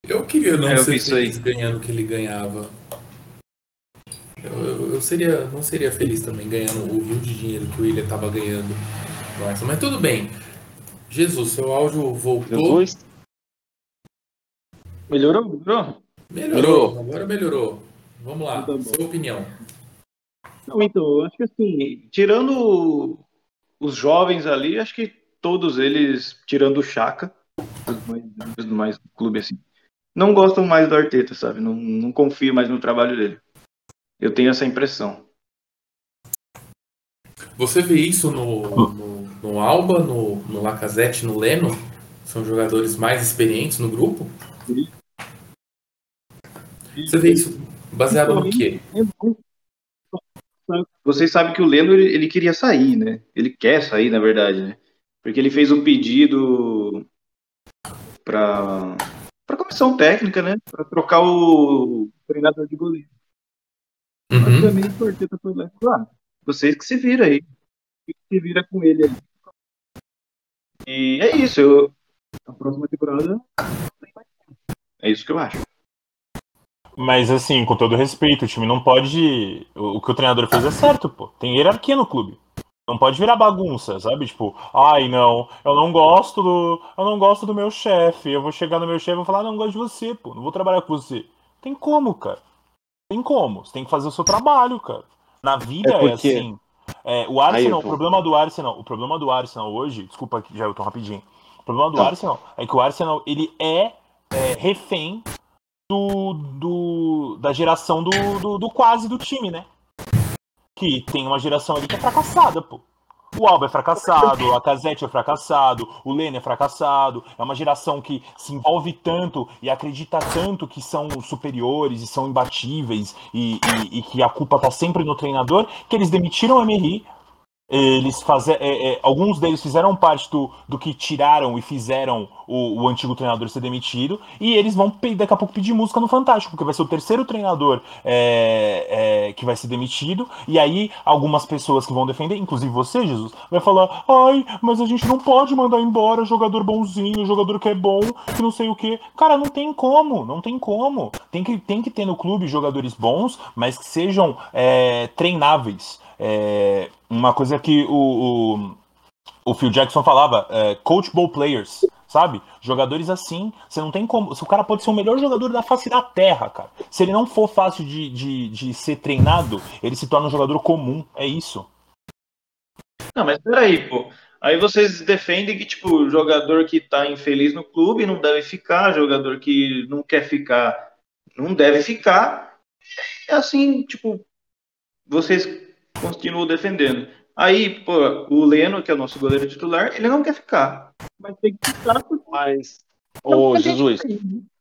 Eu queria não É, eu ser vi isso aí. feliz ganhando o que ele ganhava. Eu, eu- seria, não seria feliz também ganhando o rio de dinheiro que o William estava ganhando no Arsenal. Mas tudo bem. Jesus, seu áudio voltou. Jesus, Melhorou? Melhorou? Melhorou, agora melhorou. Vamos lá, Tá bom. sua opinião. Não, então, acho que assim, Tirando os jovens ali, acho que todos eles, tirando o Chaka, os mais, mais do clube assim, não gostam mais do Arteta, sabe? Não, não confio mais no trabalho dele. Eu tenho essa impressão. Você vê isso no, no, no Alba, no, no Lacazette, no Leno? São jogadores mais experientes no grupo? Você vê isso baseado no quê? Vocês sabem que o Leno ele, ele queria sair, né? Ele quer sair, na verdade, né? Porque ele fez um pedido para para comissão técnica, né? Para trocar o treinador de goleiro. Mas Uhum. foi lá falou, ah, Vocês que se viram aí. se vira com ele aí. E é isso, eu, A próxima temporada é isso que eu acho. Mas assim, com todo respeito, o time não pode. O o que o treinador fez é certo, pô. Tem hierarquia no clube. Não pode virar bagunça, sabe? Tipo, ai não, eu não gosto do. Eu não gosto do meu chefe. Eu vou chegar no meu chefe e vou falar, ah, não gosto de você, pô. Não vou trabalhar com você. Tem como, cara. Tem como. Você tem que fazer o seu trabalho, cara. Na vida É é, porque- assim. É, o Arsenal, Ayrton. o problema do Arsenal, o problema do Arsenal hoje, desculpa aqui, já eu tô rapidinho. O problema do Tá. Arsenal é que o Arsenal ele é, é, refém do, do- da geração do, do, do quase do time, né? Que tem uma geração ali que é fracassada, pô. O Alba é fracassado, a Casete é fracassado, o Lene é fracassado. É uma geração que se envolve tanto e acredita tanto que são superiores e são imbatíveis e, e- e que a culpa tá sempre no treinador, que eles demitiram o Emery. Eles faze- é, é, alguns deles fizeram parte do, do que tiraram e fizeram o, o antigo treinador ser demitido, e eles vão daqui a pouco pedir música no Fantástico, porque vai ser o terceiro treinador é, é, que vai ser demitido, e aí algumas pessoas que vão defender, inclusive você, Jesus, vai falar: ai, mas a gente não pode mandar embora jogador bonzinho, jogador que é bom, que não sei o que. Cara, não tem como, não tem como. Tem que, tem que ter no clube jogadores bons, mas que sejam é, treináveis. É, uma coisa que o, o, o Phil Jackson falava, é, coachable players, sabe? Jogadores assim, você não tem como. Se o cara pode ser o melhor jogador da face da terra, cara. Se ele não for fácil de, de, de ser treinado, ele se torna um jogador comum. É isso. Não, mas peraí, pô. Aí vocês defendem que, tipo, jogador que tá infeliz no clube não deve ficar, jogador que não quer ficar não deve ficar. É assim, tipo, vocês continuam defendendo. Aí, pô, o Leno, que é o nosso goleiro titular, ele não quer ficar. Mas tem que ficar porque Mas. Ô, Jesus,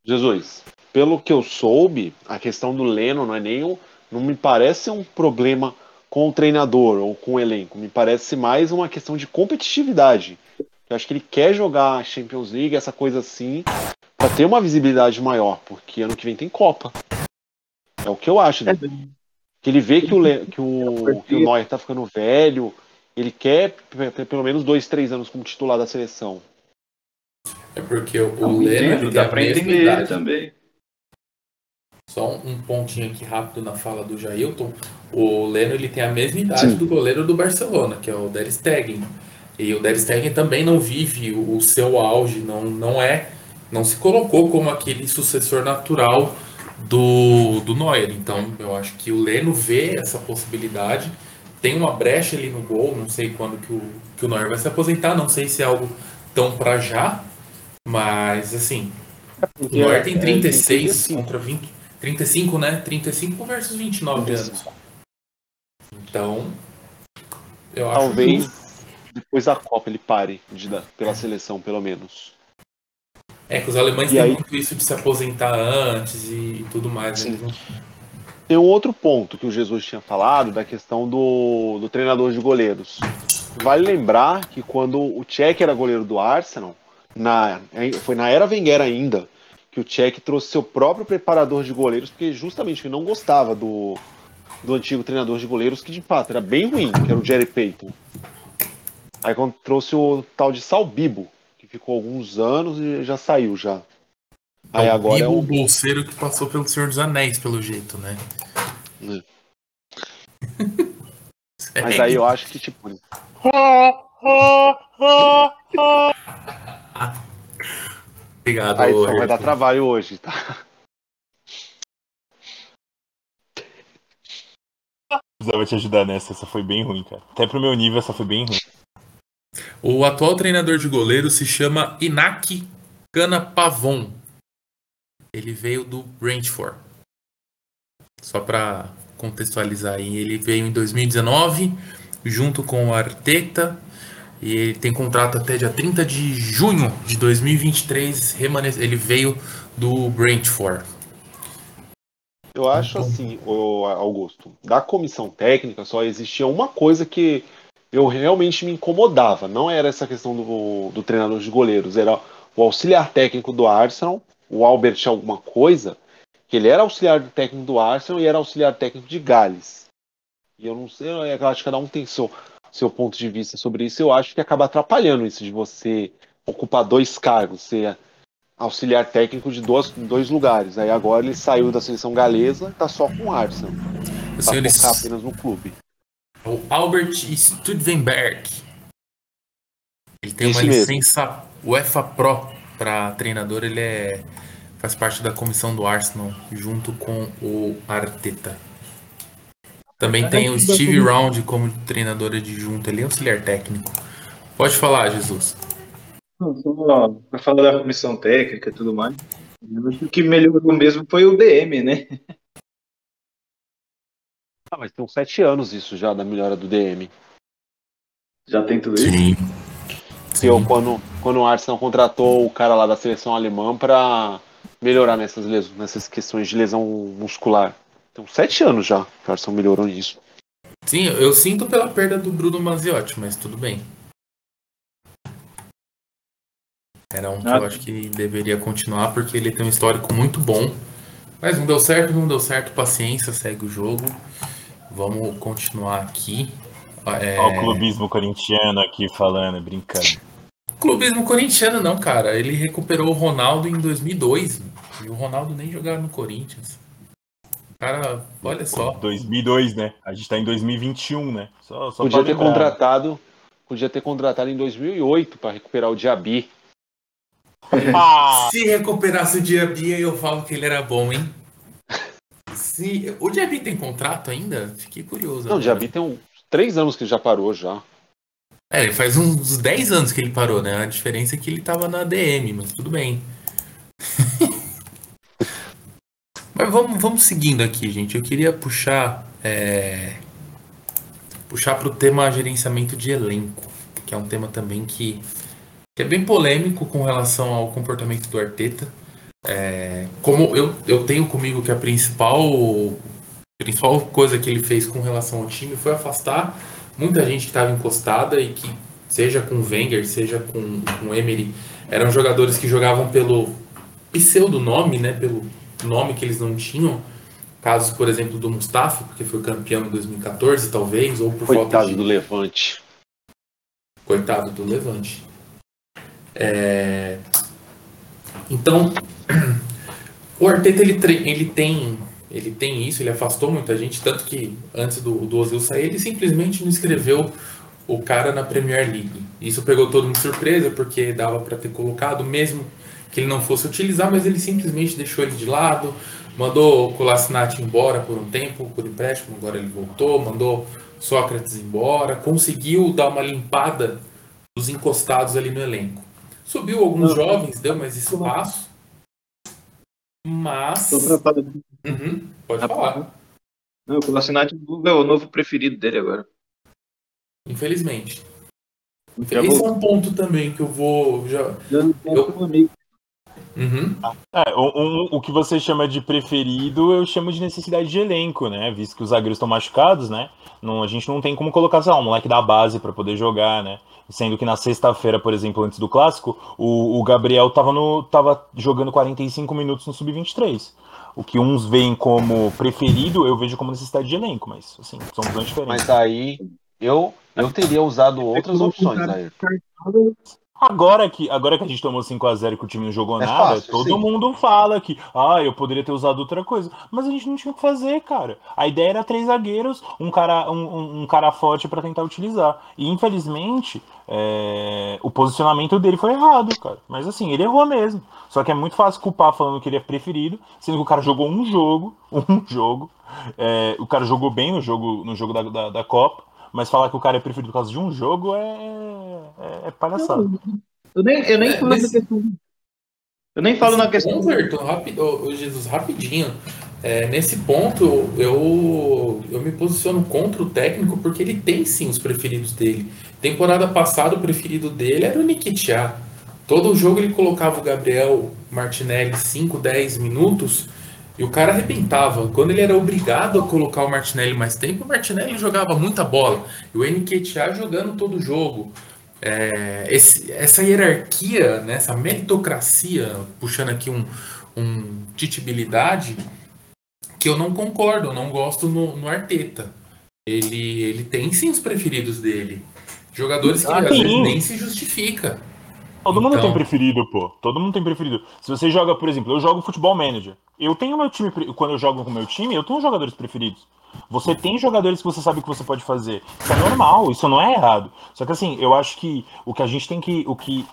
Jesus, pelo que eu soube, a questão do Leno não é nem um, não me parece um problema com o treinador ou com o elenco. Me parece mais uma questão de competitividade. Eu acho que ele quer jogar a Champions League, essa coisa assim, para ter uma visibilidade maior, porque ano que vem tem Copa. É o que eu acho. É, Que ele vê que o, Le- que o, que o Neuer tá ficando velho, ele quer ter pelo menos dois, três anos como titular da seleção. É porque o Não, Leno ele tem dá a pra mesma entender ele idade. também. Só um um pontinho aqui rápido na fala do Jailton. O Leno ele tem a mesma idade Sim. do goleiro do Barcelona, que é o Der Stegen. E o Der Stegen também não vive o o seu auge, não, não é, não se colocou como aquele sucessor natural do, do Neuer. Então eu acho que o Leno vê essa possibilidade, tem uma brecha ali no gol, não sei quando que o, que o Neuer vai se aposentar, não sei se é algo tão pra já, mas assim, o Neuer tem é, 36 35. contra 20. 35, né? 35 versus 29 anos. Então, eu acho Talvez que depois da Copa ele pare de dar, pela seleção, pelo menos. É que os alemães E têm aí- muito isso de se aposentar antes e tudo mais. né? Não- Tem um outro ponto que o Jesus tinha falado da questão do, do treinador de goleiros. Vale lembrar que quando o Cech era goleiro do Arsenal, na, foi na era Wenger ainda, que o Cech trouxe seu próprio preparador de goleiros, porque justamente ele não gostava do, do antigo treinador de goleiros, que de fato era bem ruim, que era o Jerry Payton. Aí quando trouxe o tal de Sal Bibo, que ficou alguns anos e já saiu já. Aí É o agora é o bolseiro que passou pelo Senhor dos Anéis, pelo jeito, né? Mas aí eu acho que, tipo, Obrigado, a edição vai dar trabalho hoje, tá? Precisava te ajudar nessa, essa foi bem ruim, cara. Até pro meu nível, essa foi bem ruim. O atual treinador de goleiro se chama Inaki Ganapavon. Ele veio do Brentford. Só para contextualizar aí, ele veio em 2019 junto com o Arteta e ele tem contrato até dia 30 de junho de 2023. remane- Ele veio do Brentford. Eu acho assim, o Augusto, da comissão técnica só existia uma coisa que eu realmente me incomodava. Não era essa questão do, do treinador de goleiros, era o auxiliar técnico do Arsenal, o Albert alguma coisa, que ele era auxiliar técnico do Arsenal e era auxiliar técnico de Gales. E eu não sei, eu acho que cada um tem seu, seu ponto de vista sobre isso. Eu acho que acaba atrapalhando isso de você ocupar dois cargos, ser auxiliar técnico de dois, dois lugares. Aí agora ele saiu da seleção galesa, tá só com o Arsenal. Pra senhor focar apenas no clube. O Albert Studvenberg. Ele tem uma mesmo. licença UEFA Pro para treinador. Ele é faz parte da comissão do Arsenal junto com o Arteta. Também tem o Steve Round como treinador adjunto. Ele é auxiliar técnico. Pode falar, Jesus. Não, só pra falar da comissão técnica e tudo mais. Eu acho que o que melhorou mesmo foi o DM, né? Ah, mas tem uns sete anos isso já da melhora do DM. Já tem tudo isso. Sim. Que eu, quando, quando o Arsenal contratou o cara lá da seleção alemã pra melhorar nessas, les- nessas questões de lesão muscular. Tem uns sete anos já que o Arsenal melhorou nisso. Sim, eu sinto pela perda do Bruno Maziotti, mas tudo bem. Era um que Ah. eu acho que deveria continuar porque ele tem um histórico muito bom. Mas não deu certo, não deu certo, paciência, segue o jogo. Vamos continuar aqui. É, Ó, o clubismo corintiano aqui falando, brincando. Clubismo corintiano não, cara. Ele recuperou o Ronaldo em 2002. E o Ronaldo nem jogava no Corinthians. Cara, olha só. 2002, né? A gente tá em 2021, né? Só, só Podia ter lembrar. contratado. Podia ter contratado em 2008 pra recuperar o Diaby. Ah, Se recuperasse o Diaby, eu falo que ele era bom, hein? Se... O Diaby tem contrato ainda? Fiquei curioso. Não, o. Diaby tem uns três anos que ele já parou já. É, faz uns 10 anos que ele parou, né? A diferença é que ele tava na DM, mas tudo bem. mas vamos, vamos seguindo aqui, gente. Eu queria puxar. É... Puxar pro tema gerenciamento de elenco, que é um tema também que, que é bem polêmico com relação ao comportamento do Arteta. É, como eu, eu tenho comigo que a principal, principal coisa que ele fez com relação ao time foi afastar muita gente que estava encostada e que, seja com o Wenger, seja com, com o Emery, eram jogadores que jogavam pelo pseudonome, né, pelo nome que eles não tinham. Casos, por exemplo, do Mustafa, porque foi campeão em 2014, talvez, ou por falta Coitado de... do Levante. Coitado do Levante. É, Então, o Arteta ele, ele tem ele tem isso, ele afastou muita gente, tanto que antes do, do Ozil sair, ele simplesmente não escreveu o cara na Premier League. Isso pegou todo mundo de surpresa, porque dava para ter colocado, mesmo que ele não fosse utilizar, mas ele simplesmente deixou ele de lado, mandou o Kolasinac embora por um tempo, por empréstimo, agora ele voltou, mandou Sócrates embora, conseguiu dar uma limpada dos encostados ali no elenco. Subiu alguns jovens, deu mais espaço. Mas. Uhum, pode Rapaz. falar. Não, o Kolasinac é o novo preferido dele agora. Infelizmente. Esse é um ponto também que eu vou. Já... Pro amigo. Uhum. É, o, o, o que você chama de preferido, eu chamo de necessidade de elenco, né? Visto que os zagueiros estão machucados, né? Não, a gente não tem como colocar, sei lá, um moleque da base pra poder jogar, né? Sendo que na sexta-feira, por exemplo, antes do clássico, o, o Gabriel tava, no, tava jogando 45 minutos no Sub-23. O que uns veem como preferido, eu vejo como necessidade de elenco, mas assim, são visões diferentes. Mas aí eu, eu teria usado outras opções, Ayrton. Agora que, agora que a gente tomou 5x0 e que o time não jogou É nada, fácil, todo sim. mundo fala que ah, eu poderia ter usado outra coisa. Mas a gente não tinha o que fazer, cara. A ideia era três zagueiros, um cara, um, um- cara forte pra tentar utilizar. E infelizmente, é, o posicionamento dele foi errado, cara. Mas assim, ele errou mesmo. Só que é muito fácil culpar falando que ele é preferido, sendo que o cara jogou um jogo, um jogo. É, o cara jogou bem no jogo, no jogo da, da, da Copa. Mas falar que o cara é preferido por causa de um jogo é, é, é palhaçada. Eu nem, eu nem É, falo nesse- da questão. Eu nem falo na questão. Everton, ô, ô, Jesus, rapidinho. É, nesse ponto, eu, eu me posiciono contra o técnico porque ele tem sim os preferidos dele. Temporada passada, o preferido dele era o Nikitiá. Todo jogo ele colocava o Gabriel Martinelli 5, 10 minutos e o cara arrebentava. Quando ele era obrigado a colocar o Martinelli mais tempo, o Martinelli jogava muita bola. E o Nketiah jogando todo o jogo. É, esse- essa hierarquia, né, essa meritocracia, puxando aqui um, um titibilidade, que eu não concordo, eu não gosto no, no Arteta. Ele, ele tem sim os preferidos dele. Jogadores que Ah, às vezes nem se justifica. Todo mundo Então- tem preferido, pô. Todo mundo tem preferido. Se você joga, por exemplo, eu jogo futebol manager. Eu tenho meu time, quando eu jogo com o meu time, eu tenho jogadores preferidos. Você tem jogadores que você sabe que você pode fazer. Isso é normal, isso não é errado. Só que assim, eu acho que o que a gente tem que. O que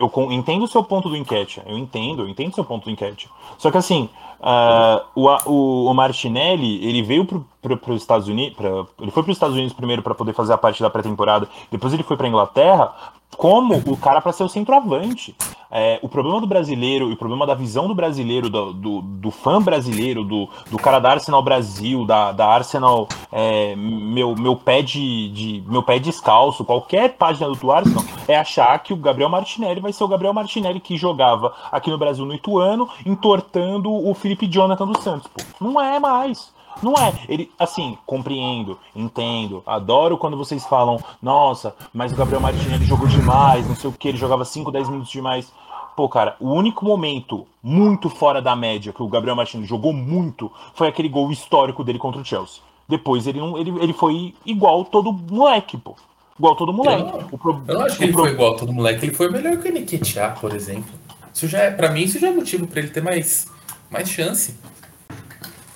eu entendo o seu ponto do enquete. Eu entendo, eu entendo o seu ponto do enquete. Só que assim, ah, o, o, o Martinelli, ele veio para os Estados Unidos. pra- ele foi para os Estados Unidos primeiro para poder fazer a parte da pré-temporada. Depois ele foi para Inglaterra como o cara para ser o centroavante. É, o problema do brasileiro e o problema da visão do brasileiro, do, do, do fã brasileiro, do, do cara da Arsenal Brasil, da, da Arsenal é, meu, meu, pé de, de- meu pé descalço, qualquer página do Arsenal, é achar que o Gabriel Martinelli vai ser o Gabriel Martinelli que jogava aqui no Brasil no Ituano, entortando o Felipe Jonathan dos Santos. Pô. Não é mais. Não é. Ele, assim, compreendo, entendo, adoro quando vocês falam, nossa, mas o Gabriel Martinelli jogou demais, não sei o que, ele jogava 5, 10 minutos demais. Pô, cara, o único momento muito fora da média que o Gabriel Martinelli jogou muito foi aquele gol histórico dele contra o Chelsea. Depois ele não, ele, ele foi igual todo moleque, pô. Igual todo moleque. Eu não- O pro- Eu não acho que ele pro- foi igual a todo moleque, ele foi melhor que o Nikitiá, por exemplo. Isso já é, pra mim, isso já é motivo pra ele ter mais, mais chance.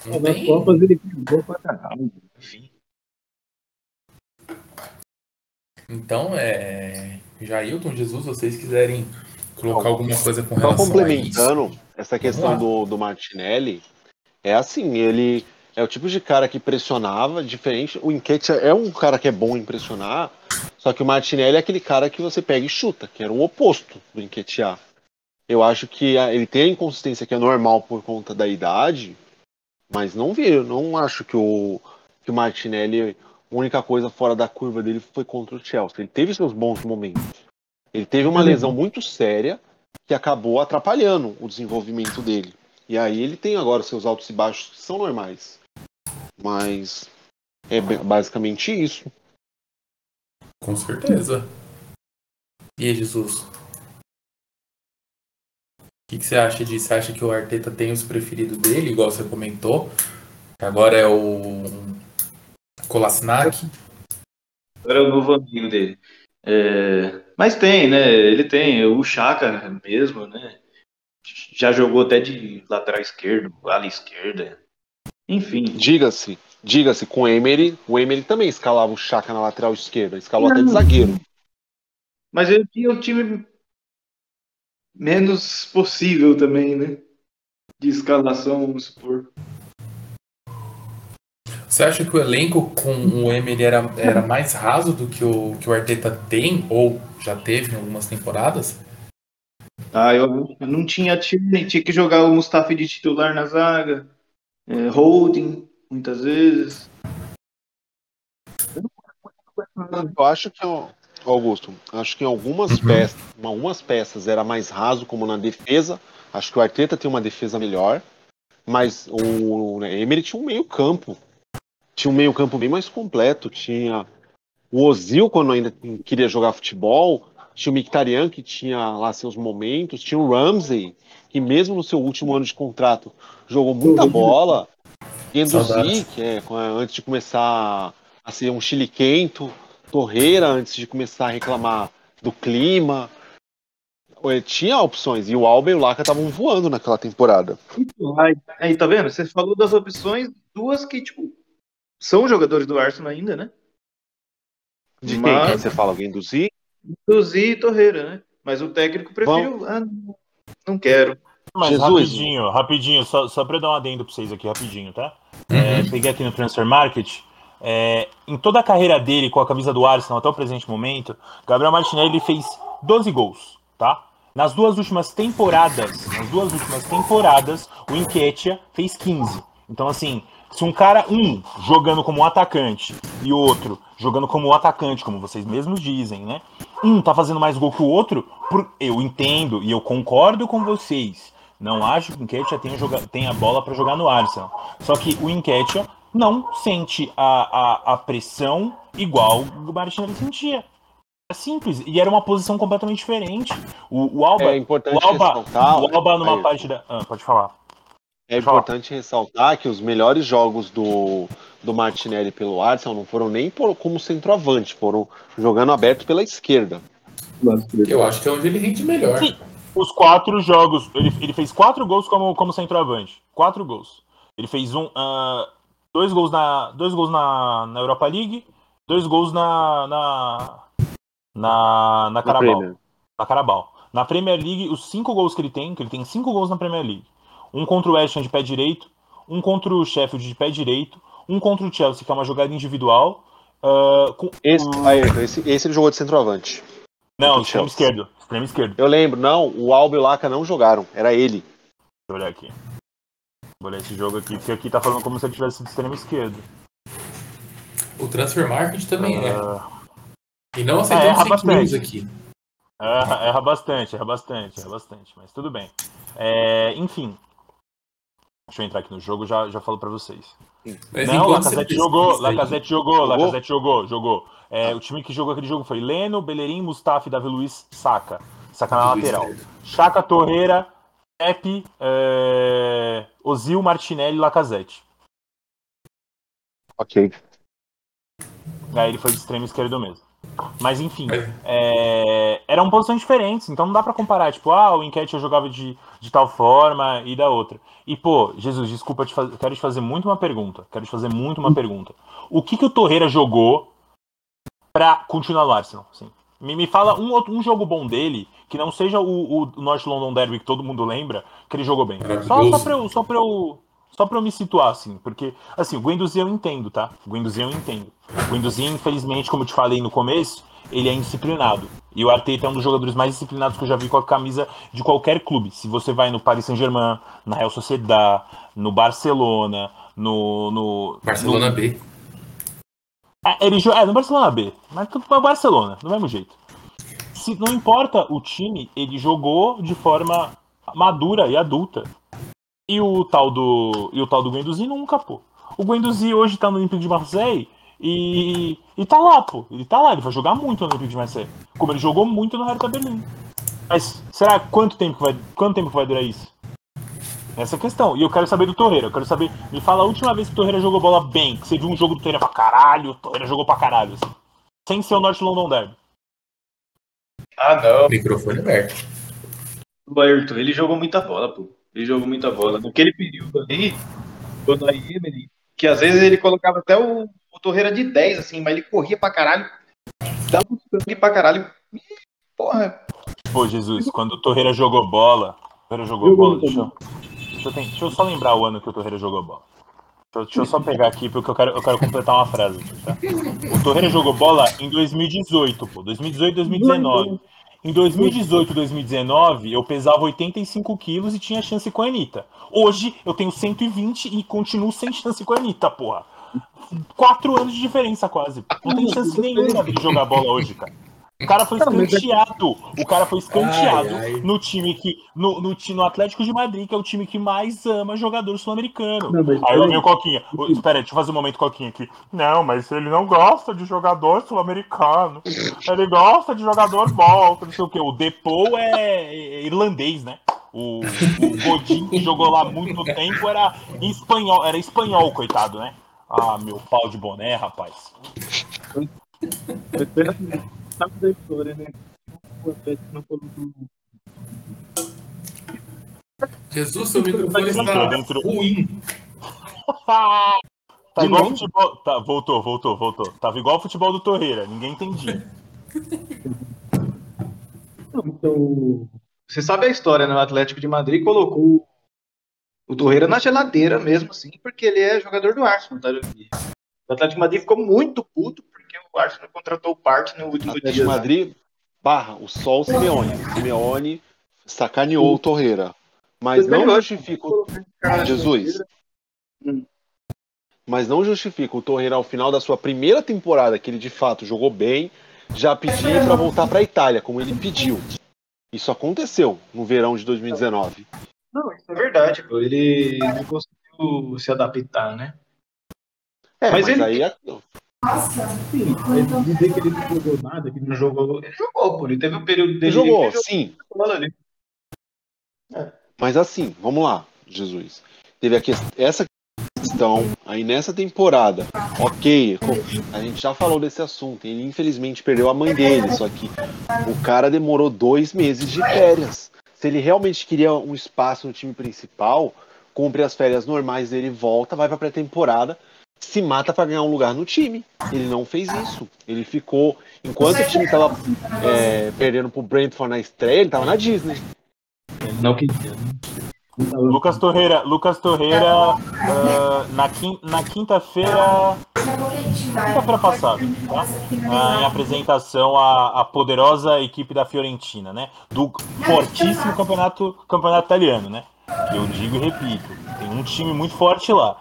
Não tem... Copas ele fez gol pra caralho. Enfim. Então, é. Jailton, Jesus, vocês quiserem colocar alguma coisa com Só relação a isso. complementando essa questão do, do Martinelli, é assim, ele é o tipo de cara que pressionava, diferente. O Enquete é um cara que é bom em pressionar, só que o Martinelli é aquele cara que você pega e chuta, que era o oposto do Enquetear. Eu acho que a- ele tem a inconsistência que é normal por conta da idade, mas não vi, eu não acho que o, que o Martinelli, a única coisa fora da curva dele foi contra o Chelsea. Ele teve seus bons momentos. Ele teve uma lesão muito séria que acabou atrapalhando o desenvolvimento dele. E aí ele tem agora seus altos e baixos que são normais. Mas é ba- basicamente isso. Com certeza. E aí, Jesus? O que, que você acha disso? Você acha que o Arteta tem os preferidos dele, igual você comentou? Agora é o Kolasinac. Agora é o novo amigo dele. É, Mas tem, né? Ele tem o Chaka mesmo, né? Já jogou até de lateral esquerdo, ala esquerda. Enfim. Diga-se, diga-se, com o Emery, o Emery também escalava o Chaka na lateral esquerda, escalou até de zagueiro. Mas ele tinha o time menos possível também, né? De escalação, vamos supor. Você acha que o elenco com o Emery era, era mais raso do que o que o Arteta tem ou já teve em algumas temporadas? Ah, eu eu não tinha time, tinha que jogar o Mustafi de titular na zaga, é, holding, muitas vezes. Eu acho que, Augusto, acho que em algumas peças, em algumas peças era mais raso, como na defesa. Acho que o Arteta tem uma defesa melhor, mas o né, Emery tinha um meio campo, tinha um meio campo bem mais completo. Tinha o Ozil quando ainda queria jogar futebol, tinha o Mkhitaryan que tinha lá seus momentos, tinha o Ramsey que mesmo no seu último ano de contrato jogou muita bola. Guendouzi, que é antes de começar a ser um chiliquento, Torreira antes de começar a reclamar do clima. Tinha opções, e o Alba e o Laca estavam voando naquela temporada. Aí, aí, tá vendo? Você falou das opções, duas que, tipo, são jogadores do Arsenal ainda, né? De quem Mas- que você fala? Alguém do Z? Duzi e Torreira, né? Mas o técnico preferiu. Ah, não- quero. Mas Jesus. rapidinho, rapidinho, só, só pra eu dar um adendo pra vocês aqui, rapidinho, tá? É, peguei aqui no Transfer Market. é, em toda a carreira dele com a camisa do Arsenal até o presente momento, Gabriel Martinelli fez 12 gols, tá? Nas duas últimas temporadas, nas duas últimas temporadas, o Enquetia fez 15. Então, assim, se um cara, um, jogando como um atacante e outro jogando como um atacante, como vocês mesmos dizem, né? Um tá fazendo mais gol que o outro, por- eu entendo e eu concordo com vocês. Não acho que o Enquetia tenha, joga... tenha bola para jogar no Arsenal. Só que o Enquetia não sente a, a, a pressão igual o Martinelli sentia. É simples. E era uma posição completamente diferente. O, o Alba, É importante o Alba, ressaltar. o Alba numa Aí, partida. Ah, pode falar. É importante ressaltar que os melhores jogos do, do Martinelli pelo Arsenal não foram nem por- como centroavante, foram jogando aberto pela esquerda. Eu acho que é onde ele rende melhor. Sim. Os quatro jogos. Ele, ele fez quatro gols como, como centroavante. Quatro gols. Ele fez um. ah, dois gols na. Dois gols na, na Europa League. Dois gols na. Na. Na, na Na Carabao. Na Carabao. Na Premier League, os cinco gols que ele tem, que ele tem cinco gols na Premier League. Um contra o West Ham de pé direito, um contra o Sheffield de pé direito, um contra o Chelsea, que é uma jogada individual. ah, com, Esse, o- aí, esse, esse ele jogou de centroavante. não, extremo Chelsea. esquerdo. Extremo esquerdo. Eu lembro, não, o Alba e o Laca não jogaram, era ele. Deixa eu olhar aqui. Vou olhar esse jogo aqui, porque aqui tá falando como se ele tivesse de extremo esquerdo. O Transfer Market também é. Ah, E não É, aceitamos erra fake news aqui. erra, erra bastante, erra bastante, erra bastante, mas tudo bem. É, enfim. Deixa eu entrar aqui no jogo já já falo pra vocês. Mas Não, Lacazette jogou, Lacazette jogou, Jogou? Lacazette jogou, jogou. É, o time que jogou aquele jogo foi Leno, Bellerin, Mustafa, Davi Luiz, Saka. Saka na Luiz, lateral. Chaka, Torreira, Pepe, é, Ozil, Martinelli e Lacazette. Ok. Aí ele foi de extremo esquerdo mesmo. Mas enfim, é, eram posições diferentes, então não dá pra comparar, tipo, ah, o Enquete eu jogava de, de tal forma e da outra. E, pô, Jesus, desculpa, te faz... quero te fazer muito uma pergunta. Quero te fazer muito uma pergunta. O que que o Torreira jogou pra continuar no Arsenal? Assim? Me, me fala um, outro, um jogo bom dele, que não seja o, o North London Derby que todo mundo lembra, que ele jogou bem. Só, só, pra eu, só, pra eu, só pra eu me situar, assim, porque, assim, o Guendouzi eu entendo, tá? O Guendouzi eu entendo. O Guendouzi, infelizmente, como eu te falei no começo, ele é indisciplinado. E o Arteta é um dos jogadores mais disciplinados que eu já vi com a camisa de qualquer clube. Se você vai no Paris Saint-Germain, na Real Sociedad, no Barcelona, no... no Barcelona no, B. é, ele jo- é, no Barcelona B, mas tudo para Barcelona, do mesmo jeito. Se, não importa o time, ele jogou de forma madura e adulta. E o tal do e o tal do Guendouzi nunca, pô. O Guendouzi hoje tá no Olympique de Marseille e, e tá lá, pô. Ele tá lá, ele vai jogar muito no Olympique de Marseille. Como ele jogou muito no Hertha Berlim. Mas será quanto tempo que vai, quanto tempo que vai durar isso? Essa é a questão. E eu quero saber do Torreira. Eu quero saber. Me fala a última vez que o Torreira jogou bola bem. Que você viu um jogo do Torreira pra caralho. O Torreira jogou pra caralho. Assim. Sem ser o North London Derby. Ah, não. Microfone aberto. O Ayrton, ele jogou muita bola, pô. Ele jogou muita bola. Naquele período ali, quando a Emery, que às vezes ele colocava até o, o Torreira de 10, assim, mas ele corria pra caralho. Dava um sangue pra caralho. Porra, Pô, Jesus, quando o Torreira jogou bola. O Torreira jogou Jogou bola. Deixa eu, deixa, eu, deixa eu só lembrar o ano que o Torreira jogou bola. Deixa eu, eu só pegar aqui, porque eu quero, eu quero completar uma frase tá? O Torreira jogou bola em 2018, pô. 2018, 2019. Em 2018 2019, eu pesava 85 quilos e tinha chance com a Anitta. Hoje, eu tenho 120 e continuo sem chance com a Anitta, porra. Quatro anos de diferença, quase. Não tem chance nenhuma de jogar bola hoje, cara. O cara foi é- escanteado. O cara foi escanteado Ai, ai. no time que. No, no, no Atlético de Madrid, que é o time que mais ama jogador sul-americano. Aí vem o Coquinha. Espera aí, deixa eu fazer um momento Coquinha aqui. Não, mas ele não gosta de jogador sul-americano. Ele gosta de jogador bom, não sei o quê. O Depou é é irlandês, né? O, o Godin, que jogou lá muito tempo, era espanhol, era espanhol, coitado, né? Ah, meu pau de boné, rapaz. Sabe da história, né? O Atlético não falou do. Jesus, seu microfone está dentro. ruim. Tá igual novo? futebol. Tá, voltou, voltou, voltou. Tava igual o futebol do Torreira, ninguém entendia. Então. Você sabe a história, né? O Atlético de Madrid colocou o Torreira na geladeira mesmo, assim, porque ele é jogador do Arsenal, tá? O Atlético de Madrid ficou muito puto o Arsenal contratou o Parte no último Atlético dia. de Madrid barra o Sol Simeone. O Simeone sacaneou o Torreira. Mas não justifica o Jesus. Mas não justifica o Torreira ao final da sua primeira temporada, que ele de fato jogou bem, já pedir para voltar para a Itália, como ele pediu. Isso aconteceu no verão de 2019. Não, isso é verdade, pô. Ele não conseguiu se adaptar, né? É, Mas mas, ele- aí é- Sim, mas dizer que ele não jogou nada, que Não jogou. Ele jogou, pô. Ele teve um período ele dele jogou, que ele sim. jogou bola ali. Mas assim, vamos lá, Jesus. Teve a ques- essa questão aí nessa temporada. Ok, a gente já falou desse assunto. Ele infelizmente perdeu a mãe dele, só que o cara demorou dois meses de férias. Se ele realmente queria um espaço no time principal, cumpre as férias normais dele, volta, vai pra pré-temporada, se mata pra ganhar um lugar no time. Ele não fez isso. Ele ficou. Enquanto o time tava é, perdendo pro Brentford na estreia, ele tava na Disney. Não que. Lucas Torreira, Lucas Torreira ah, na, na quinta-feira. Quinta-feira passada, tá? Ah, em apresentação à, à poderosa equipe da Fiorentina, né? Do fortíssimo campeonato, campeonato italiano, né? Eu digo e repito, tem um time muito forte lá.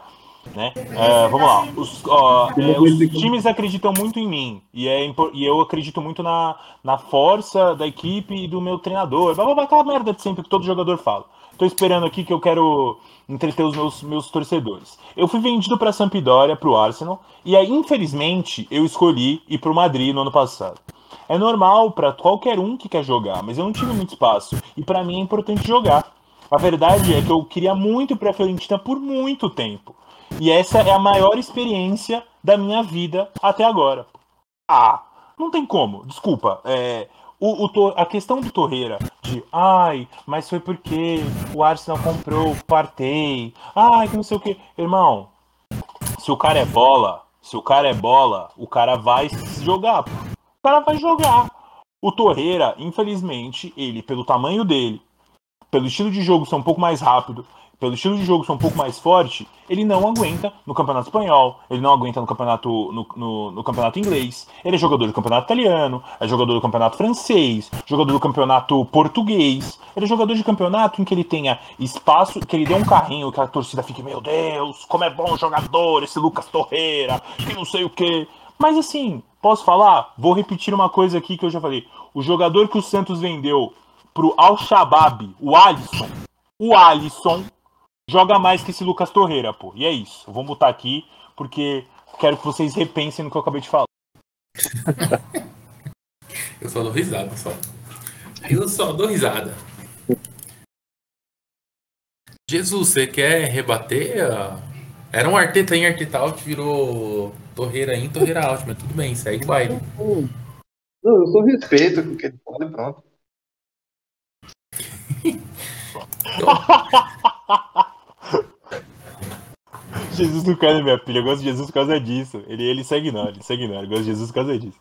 Né? É, vamos lá. Os, ó, é, os times acreditam muito em mim e, é, e eu acredito muito na, na força da equipe e do meu treinador. Blá, blá, blá, aquela merda de sempre que todo jogador fala. Tô esperando aqui que eu quero entreter os meus, meus torcedores. Eu fui vendido para Sampdoria, pro Arsenal, e aí, infelizmente, eu escolhi ir pro Madrid no ano passado. É normal para qualquer um que quer jogar, mas eu não tive muito espaço e para mim é importante jogar. A verdade é que eu queria muito ir pra Fiorentina por muito tempo. E essa é a maior experiência da minha vida até agora. Ah, não tem como, desculpa. É, o, o a questão do Torreira, de ai, mas foi porque o Arsenal comprou o Partey, ai, que não sei o que. Irmão, se o cara é bola, se o cara é bola, o cara vai jogar. O cara vai jogar. O Torreira, infelizmente, ele, pelo tamanho dele, pelo estilo de jogo ser um pouco mais rápido, pelo estilo de jogo ser um pouco mais forte, ele não aguenta no campeonato espanhol, ele não aguenta no campeonato, no, no- no campeonato inglês, ele é jogador do campeonato italiano, é jogador do campeonato francês, jogador do campeonato português, ele é jogador de campeonato em que ele tenha espaço, que ele dê um carrinho, que a torcida fique, meu Deus, como é bom jogador esse Lucas Torreira, que não sei o que. Mas assim, posso falar? Vou repetir uma coisa aqui que eu já falei. O jogador que o Santos vendeu pro Al-Shabaab, o Alisson, o Alisson joga mais que esse Lucas Torreira, pô. E é isso. Vamos botar aqui, porque quero que vocês repensem no que eu acabei de falar. Eu só dou risada, só. Eu só dou risada. Jesus, você quer rebater? Era um Arteta em Arteta out, virou Torreira em Torreira out, mas tudo bem, segue o baile. Não, eu só Respeito com o que ele fala e pronto. Jesus não quer, minha filha. Eu gosto de Jesus por causa disso. Ele, ele segue não, ele segue não. Eu gosto de Jesus por causa disso.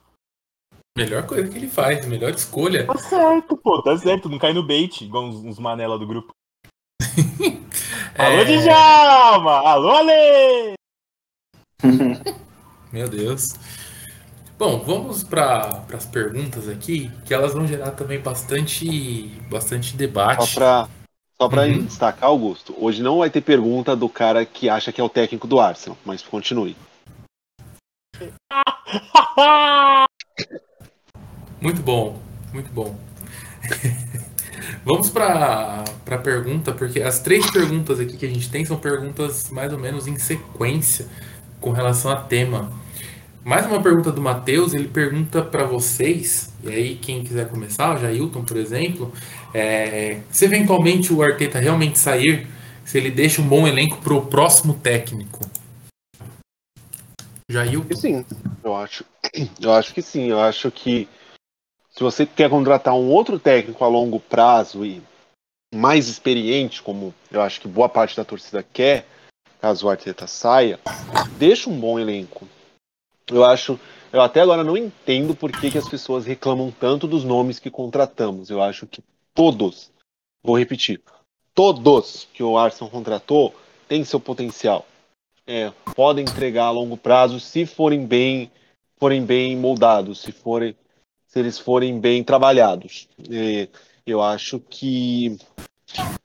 Melhor coisa que ele faz, melhor escolha. Tá certo, pô, tá certo. Não cai no bait, igual uns, uns manela do grupo. Alô, É, Djalma! Alô, Ale! Meu Deus. Bom, vamos para as perguntas aqui, que elas vão gerar também bastante, bastante debate. Só para só pra Uhum. destacar, Augusto, hoje não vai ter pergunta do cara que acha que é o técnico do Arsenal, mas continue. Muito bom, muito bom. Vamos para a pergunta, porque as três perguntas aqui que a gente tem são perguntas mais ou menos em sequência com relação a tema. Mais uma pergunta do Matheus, ele pergunta para vocês, e aí quem quiser começar, o Jailton, por exemplo, é, se eventualmente o Arteta realmente sair, se ele deixa um bom elenco para o próximo técnico. E sim, eu acho. Eu acho que sim. Eu acho que se você quer contratar um outro técnico a longo prazo e mais experiente, como eu acho que boa parte da torcida quer, caso o Arteta saia, deixa um bom elenco. Eu acho. Eu até agora não entendo por que, que as pessoas reclamam tanto dos nomes que contratamos. Eu acho que todos, vou repetir, todos que o Arsenal contratou têm seu potencial. É, podem entregar a longo prazo se forem bem, forem bem moldados, se forem, se eles forem bem trabalhados. É, eu acho que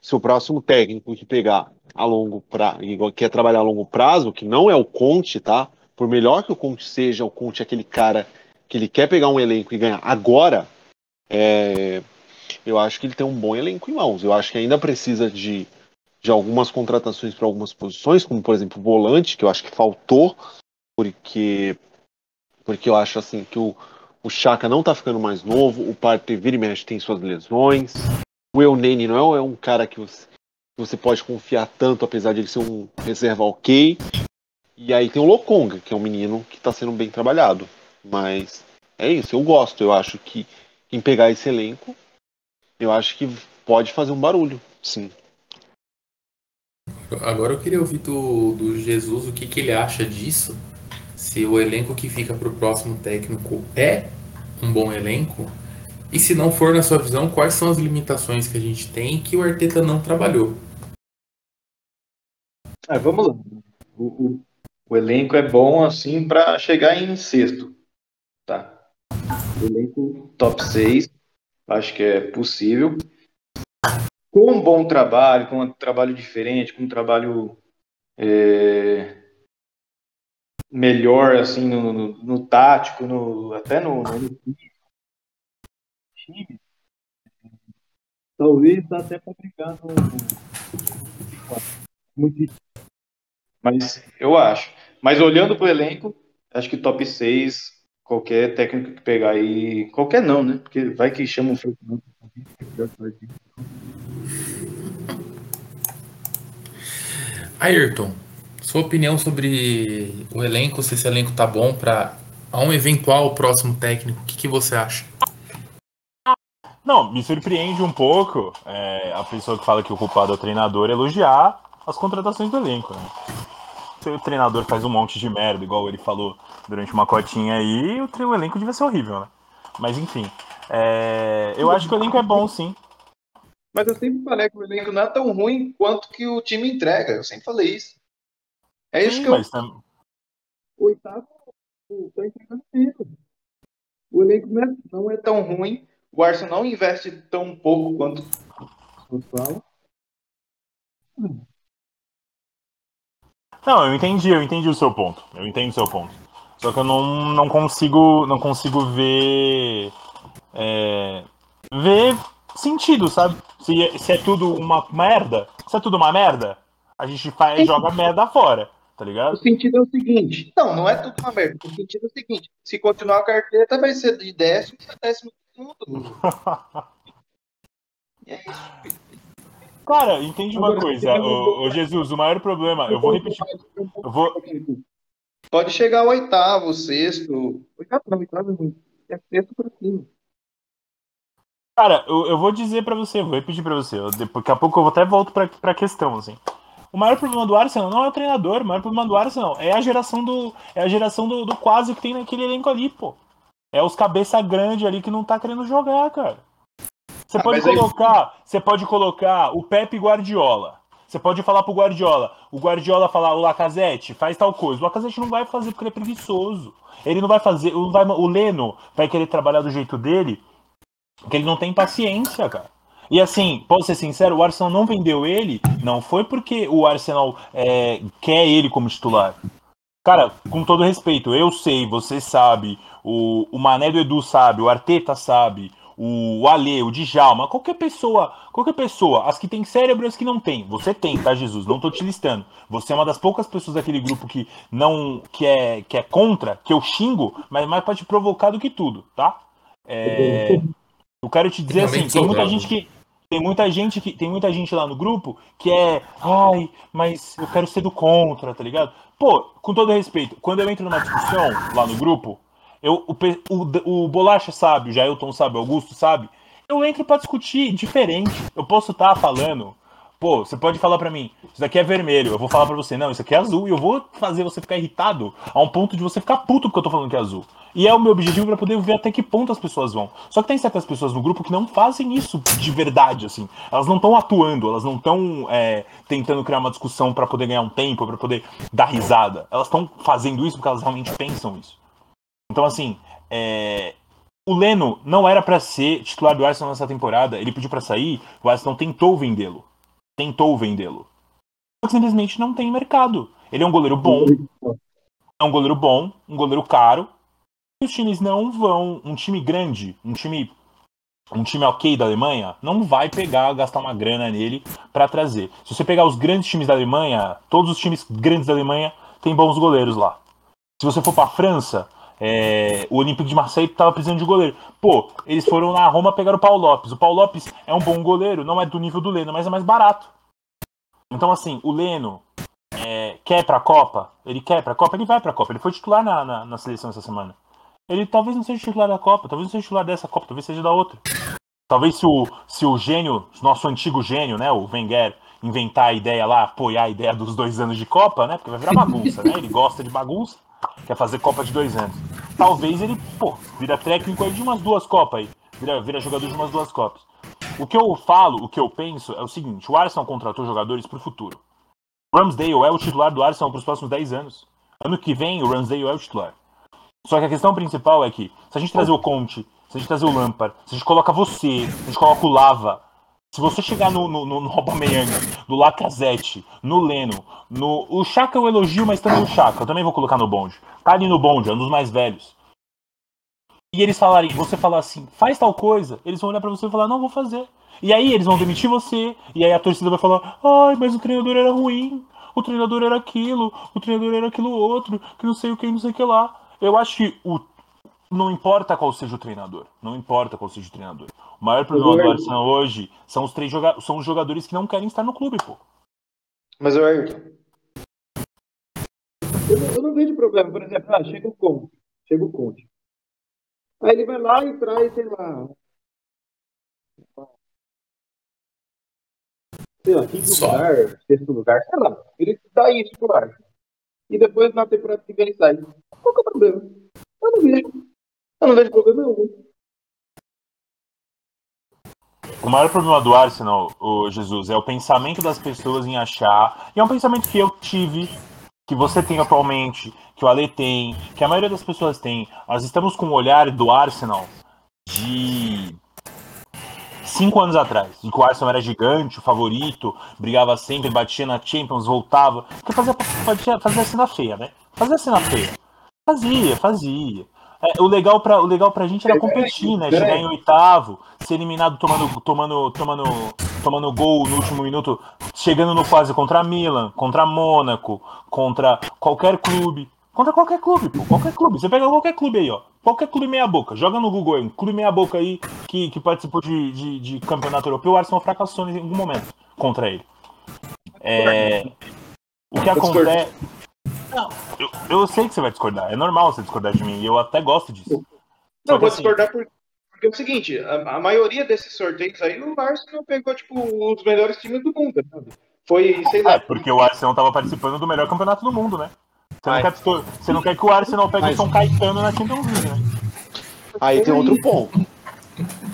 se o próximo técnico que pegar a longo prazo, quer trabalhar a longo prazo, que não é o Conte, tá? Por melhor que o Conte seja, o Conte é aquele cara que ele quer pegar um elenco e ganhar agora. É, eu acho que ele tem um bom elenco em mãos. Eu acho que ainda precisa de de algumas contratações para algumas posições, como por exemplo o volante, que eu acho que faltou, porque porque eu acho assim que o, o Chaka não tá ficando mais novo, o Partey vira e mexe tem suas lesões, o Eunene não é um cara que você, você pode confiar tanto, apesar de ele ser um reserva ok, e aí tem o Lokonga, que é um menino que está sendo bem trabalhado, mas é isso, eu gosto, eu acho que quem pegar esse elenco, eu acho que pode fazer um barulho, sim. Agora eu queria ouvir do, do Jesus o que, que ele acha disso. Se o elenco que fica para o próximo técnico é um bom elenco. E se não for, na sua visão, quais são as limitações que a gente tem que o Arteta não trabalhou? Ah, vamos lá. O, o, o elenco é bom assim para chegar em sexto. Tá. O elenco top 6. Acho que é possível com um bom trabalho, com um trabalho diferente, com um trabalho é, melhor assim no, no, no, tático, no, até no, time, talvez dá até para no, muito mas eu acho. Mas olhando para o elenco, acho que top 6, qualquer técnico que pegar aí, qualquer não, né? Porque vai que chama um Fernando. Ayrton, sua opinião sobre o elenco, se esse elenco tá bom para um eventual próximo técnico, o que, que você acha? Não, me surpreende um pouco é, a pessoa que fala que o culpado é o treinador elogiar as contratações do elenco. Né? Se o treinador faz um monte de merda, igual ele falou durante uma cotinha aí, o, o elenco devia ser horrível, né? Mas enfim, é, eu acho que o elenco é bom sim. Mas eu sempre falei que o elenco não é tão ruim quanto que o time entrega. Eu sempre falei isso. É isso sim, que eu. tam- O oitavo tá entregando tempo. O elenco não é, não é tão ruim. O Arsenal não investe tão pouco quanto tão fala. Não, eu entendi, eu entendi o seu ponto. Eu entendo o seu ponto. Só que eu não, não consigo. Não consigo ver. É, ver sentido, sabe? Se, é- se é tudo uma merda, se é tudo uma merda, a gente faz, joga merda fora, tá O ligado? sentido é o seguinte: Não, não é tudo uma merda. O sentido é o seguinte: se continuar a carteira, vai ser de décimo a décimo segundo. E é isso. Cara, entende uma Agora, coisa, ô, ô Jesus, o maior problema, eu vou repetir. Eu vou, Pode chegar ao oitavo, sexto. Oitavo não, oitavo é ruim. É sexto pra cima. Cara, eu, eu vou dizer pra você, vou repetir pra você. eu- daqui a pouco eu até volto pra, pra questão, assim. O maior problema do Arsenal não é o treinador, o maior problema do Arsenal é a geração do. É a geração do, do quase que tem naquele elenco ali, pô. É os cabeça grande ali que não tá querendo jogar, cara. Você Ah, pode mas aí- colocar. Você pode colocar o Pepe Guardiola. Você pode falar pro Guardiola. O Guardiola falar, o Lacazette, faz tal coisa. O Lacazette não vai fazer porque ele é preguiçoso. Ele não vai fazer. Não vai, o Leno vai querer trabalhar do jeito dele, porque ele não tem paciência, cara. E assim, posso ser sincero, o Arsenal não vendeu ele, não foi porque o Arsenal é, quer ele como titular. Cara, com todo respeito, eu sei, você sabe, o, o Mané do Edu sabe, o Arteta sabe, o Ale, o Djalma, qualquer pessoa, qualquer pessoa, as que tem cérebro e as que não tem. Você tem, tá, Jesus? Não tô te listando. Você é uma das poucas pessoas daquele grupo que não que é que é contra, que eu xingo, mas mais pode provocar do que tudo, tá? É, eu quero te dizer assim, tem muita gente que tem muita gente que tem muita gente lá no grupo que é, ai, mas eu quero ser do contra, tá ligado? Pô, com todo respeito, quando eu entro numa discussão lá no grupo, eu, o, o, o Bolacha sabe, o Jailton sabe, o Augusto sabe. Eu entro para discutir diferente. Eu posso estar tá falando. Pô, você pode falar para mim, isso daqui é vermelho. Eu vou falar para você, não, isso aqui é azul. E eu vou fazer você ficar irritado a um ponto de você ficar puto porque eu tô falando que é azul. E é o meu objetivo para poder ver até que ponto as pessoas vão. Só que tem certas pessoas no grupo que não fazem isso de verdade, assim. Elas não estão atuando, elas não estão é, tentando criar uma discussão para poder ganhar um tempo, para poder dar risada. Elas estão fazendo isso porque elas realmente pensam isso. Então, assim, é... o Leno não era para ser titular do Arsenal nessa temporada. Ele pediu para sair, o Arsenal tentou vendê-lo. Tentou vendê-lo. Simplesmente não tem mercado. Ele é um goleiro bom. É um goleiro bom, um goleiro caro. E os times não vão. Um time grande, um time um time ok da Alemanha não vai pegar, gastar uma grana nele para trazer. Se você pegar os grandes times da Alemanha, todos os times grandes da Alemanha têm bons goleiros lá. Se você for para a França, é, o Olympique de Marseille estava precisando de goleiro. Pô, eles foram na Roma pegar o Paulo Lopes. O Paulo Lopes é um bom goleiro, não é do nível do Leno, mas é mais barato. Então, assim, o Leno é, quer pra Copa, ele quer pra Copa, ele vai pra Copa. Ele foi titular na, na, na, seleção essa semana. Ele talvez não seja titular da Copa, talvez não seja titular dessa Copa, talvez seja da outra. Talvez se o, se o gênio, nosso antigo gênio, né, o Wenger, inventar a ideia lá, apoiar a ideia dos dois anos de Copa, né, porque vai virar bagunça, né, ele gosta de bagunça quer fazer Copa de dois anos. Talvez ele, pô, vira técnico aí de umas duas Copas aí. Vira, vira jogador de umas duas Copas. O que eu falo, o que eu penso é o seguinte: o Arsenal contratou jogadores para o futuro. O Ramsdale é o titular do Arsenal para os próximos 10 anos. Ano que vem, o Ramsdale é o titular. Só que a questão principal é que, se a gente trazer o Conte, se a gente trazer o Lampard, se a gente coloca você, se a gente coloca o Lava, se você chegar no, no, no, no Aubameyang, no Lacazette, no Leno, no... O Chaka eu elogio, mas também o Chaka. Eu também vou colocar no bonde. Tá ali no bonde, é um dos mais velhos. E eles falarem, você falar assim, faz tal coisa, eles vão olhar para você e falar, não, vou fazer. E aí eles vão demitir você, e aí a torcida vai falar, ai, mas o treinador era ruim, o treinador era aquilo, o treinador era aquilo outro, que não sei o que, não sei o que lá. Eu acho que o não importa qual seja o treinador. Não importa qual seja o treinador. O maior problema do Arsenal hoje são os três joga são os jogadores que não querem estar no clube, pô. Mas o Ayrton. Eu, não, eu não vejo problema. Por exemplo, ah, chega o Conte. Chega o Conte. Aí ele vai lá e traz, sei lá. Sei lá, quinto Só. lugar, sexto lugar, sei lá. Ele dá isso pro Arsenal. E depois na temporada que vem ele sai. Qual que é o problema? Eu não vejo. Eu não vejo problema. O maior problema do Arsenal, o Jesus, é o pensamento das pessoas em achar. E é um pensamento que eu tive, que você tem atualmente, que o Ale tem, que a maioria das pessoas tem. Nós estamos com o olhar do Arsenal de cinco anos atrás, em que o Arsenal era gigante, o favorito, brigava sempre, batia na Champions, voltava. Porque fazia, fazia, fazia cena feia, né? Fazia cena feia. Fazia, fazia. É, o, legal pra, o legal pra gente era competir, né? Chegar em oitavo, ser eliminado tomando, tomando, tomando, tomando gol no último minuto, chegando no quase contra Milan, contra Mônaco, contra qualquer clube. Contra qualquer clube, pô, qualquer clube. Você pega qualquer clube aí, ó. Qualquer clube meia boca. Joga no Google aí, um clube meia boca aí que, que participou de, de, de campeonato europeu. O Arsenal fracassou em algum momento contra ele. É, o que acontece. Não, eu, eu sei que você vai discordar. É normal você discordar de mim. E eu até gosto disso. Não, vou assim, discordar porque, porque é o seguinte: a, a, maioria desses sorteios aí, o Arsenal pegou, tipo, os melhores times do mundo, sabe? Foi, sei lá. É, porque o Arsenal tava participando do melhor campeonato do mundo, né? Você não, quer, você não quer que o Arsenal pegue Mas... o São Caetano na Champions League, né? Aí tem outro ponto.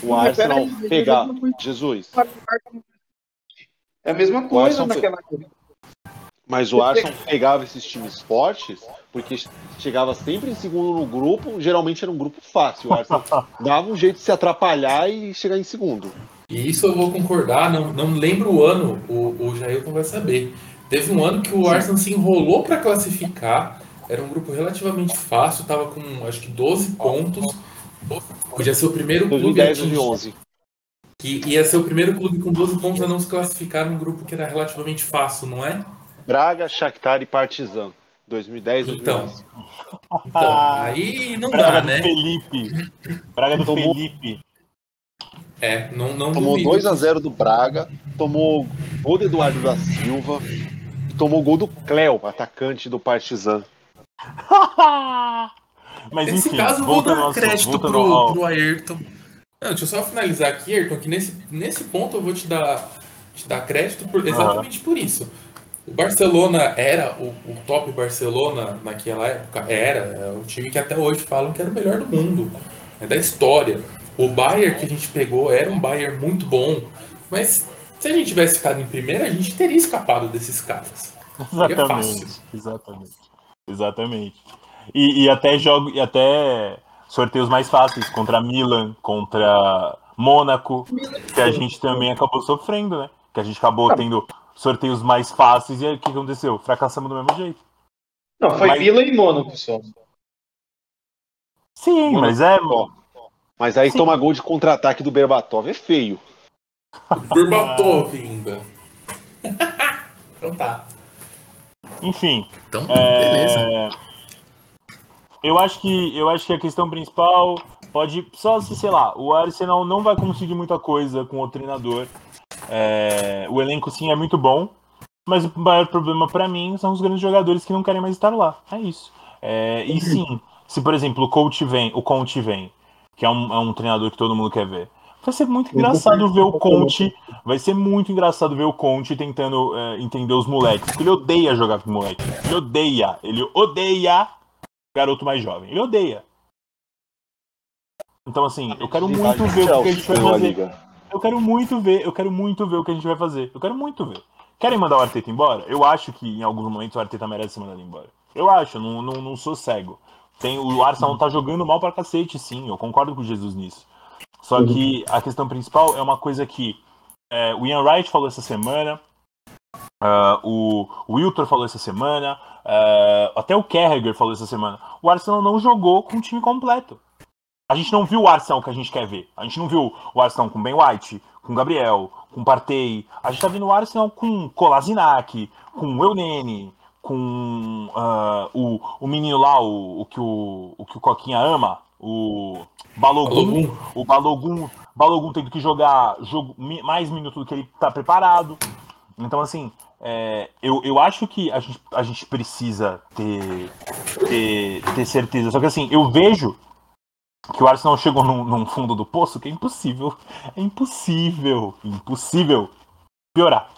O Arsenal pegar. Jesus. É a mesma coisa naquela. Mas o Arsenal pegava esses times fortes porque chegava sempre em segundo no grupo, geralmente era um grupo fácil. O Arsenal dava um jeito de se atrapalhar e chegar em segundo. E isso eu vou concordar, não, não lembro o ano, o, o Jailton vai saber. Teve um ano que o Arsenal se enrolou para classificar, era um grupo relativamente fácil, tava com acho que 12 pontos. Podia ser o primeiro clube 2010, a atingir- 2011. que ia ser o primeiro clube com 12 pontos a não se classificar num grupo que era relativamente fácil, não é? Braga, Shakhtar e Partizan. 2010, Então. 2011. Então, aí não Braga dá, do né? Felipe. Braga do Tomou- Felipe. É, não, não Tomou duvido. 2x0 do Braga, tomou gol do Eduardo da Silva e tomou gol do Cléo, atacante do Partizan. Mas Nesse enfim, caso, eu vou dar ao- crédito pro, ao- pro Ayrton. Não, deixa eu só finalizar aqui, Ayrton, que nesse, nesse ponto eu vou te dar, te dar crédito por- exatamente por isso. O Barcelona era o, o top Barcelona naquela época? Era. É o time que até hoje falam que era o melhor do mundo. É da história. O Bayern que a gente pegou era um Bayern muito bom. Mas se a gente tivesse ficado em primeiro, a gente teria escapado desses caras. Seria Exatamente, fácil. exatamente. Exatamente. E, e até jogo, e até sorteios mais fáceis contra Milan, contra Mônaco, que a gente também acabou sofrendo, né? Que a gente acabou tendo sorteios mais fáceis e aí o que aconteceu? Fracassamos do mesmo jeito. Não, foi Mas- Vila e Mônaco só. Sim, Mônaco, mas é. Mas aí Sim. toma gol de contra-ataque do Berbatov, é feio. Berbatov ainda. então tá. Enfim, Então, beleza. É, Eu acho que eu acho que a questão principal pode só se sei lá, o Arsenal não vai conseguir muita coisa com o treinador. É, o elenco sim é muito bom, mas o maior problema pra mim são os grandes jogadores que não querem mais estar lá. É isso. É, e sim, se por exemplo o coach vem, o Conte vem, que é um, é um treinador que todo mundo quer ver. Vai ser muito engraçado ver o Conte. Vai ser muito engraçado ver o Conte tentando é, entender os moleques. Porque ele odeia jogar com moleque. Ele odeia. Ele odeia garoto mais jovem. Ele odeia. Então, assim, eu quero muito ver o que a gente vai fazer. Eu quero muito ver, eu quero muito ver o que a gente vai fazer. Eu quero muito ver. Querem mandar o Arteta embora? Eu acho que em alguns momentos o Arteta merece ser mandado embora. Eu acho, não, não, não sou cego. Tem, o Arsenal tá jogando mal pra cacete, sim. Eu concordo com o Jesus nisso. Só que a questão principal é uma coisa que é, o Ian Wright falou essa semana, ah, o Wiltor falou essa semana, ah, até o Carragher falou essa semana. O Arsenal não jogou com o time completo. A gente não viu o Arsenal que a gente quer ver. A gente não viu o Arsenal com Ben White, com Gabriel, com Partey. A gente tá vendo o Arsenal com Kolasinac, com o Eunene, com ah, o, o menino lá, o, o, que o, o que o Coquinha ama, o Balogun. Balogun. O Balogun, Balogun tendo que jogar jogo, mais minutos do que ele tá preparado. Então, assim, é, eu, eu acho que a gente, a gente precisa ter, ter, ter certeza. Só que, assim, eu vejo que o Arsenal chegou num, num fundo do poço que é impossível. É impossível. Impossível piorar.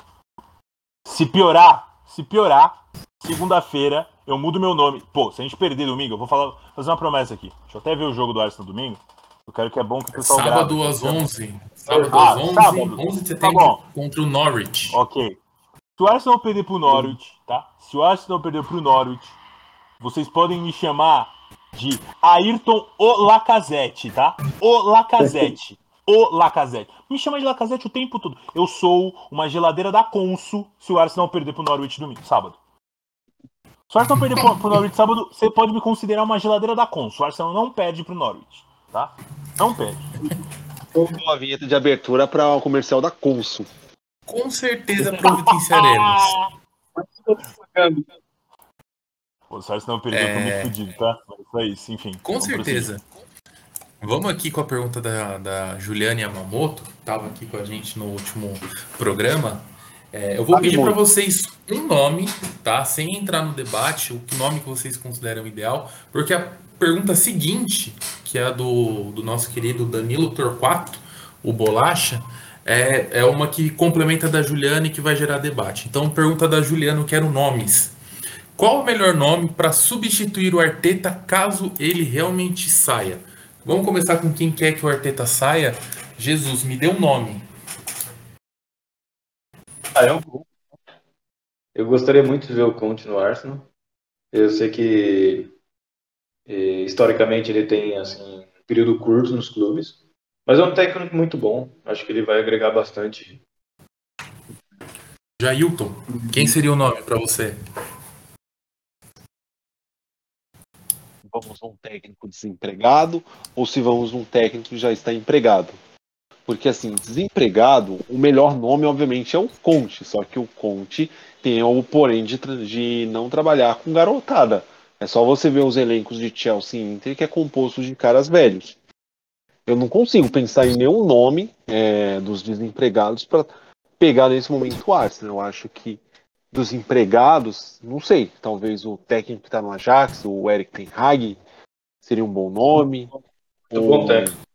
Se piorar, se piorar, segunda-feira eu mudo meu nome. Pô, se a gente perder domingo, eu vou falar, fazer uma promessa aqui. Deixa eu até ver o jogo do Arsenal domingo. Eu quero que é bom que o pessoal Sábado grave. às 11. Sábado Ah, às 11, sábado. 11 de Tá setembro contra o Norwich. Ok. Se o Arsenal perder pro Norwich, tá? Se o Arsenal perder pro Norwich, vocês podem me chamar de Ayrton O Lacazette, tá? O Lacazette. O Lacazette. Me chama de Lacazette o tempo todo. Eu sou uma geladeira da Consul se o Arsenal perder pro Norwich domingo, sábado. Se o Arsenal perder pro, pro Norwich sábado, você pode me considerar uma geladeira da Consul. O Arsenal não perde pro Norwich, tá? Não perde. Uma vinheta de abertura para o comercial da Consul. Com certeza providenciaremos. Pô, se o Arsenal perder, eu tô muito fudido, tá? Mas é isso, enfim. É. Com Vamos certeza. Vamos aqui com a pergunta da, da Juliane Yamamoto, que estava aqui com a gente no último programa. É, eu vou pedir para vocês um nome, tá? Sem entrar no debate, o nome que vocês consideram ideal, porque a pergunta seguinte, que é a do, do nosso querido Danilo Torquato, o Bolacha, é, é uma que complementa a da Juliane e que vai gerar debate. Então, pergunta da Juliane, eu quero nomes. Qual o melhor nome para substituir o Arteta caso ele realmente saia? Vamos começar com quem quer que o Arteta saia. Jesus, me dê um nome. Ah, é um Eu gostaria muito de ver o Conte no Arsenal. Eu sei que eh, historicamente ele tem assim um período curto nos clubes, mas é um técnico muito bom. Acho que ele vai agregar bastante. Jailton, quem seria o nome para você? Vamos um técnico desempregado ou se vamos um técnico que já está empregado? Porque, assim, desempregado, o melhor nome, obviamente, é o Conte. Só que o Conte tem o porém de, de não trabalhar com garotada. É só você ver os elencos de Chelsea e Inter, que é composto de caras velhos. Eu não consigo pensar em nenhum nome é, dos desempregados para pegar nesse momento o Arsenal. Eu acho que dos empregados, não sei, talvez o técnico que está no Ajax, o Eric Ten Hag, seria um bom nome. Muito bom técnico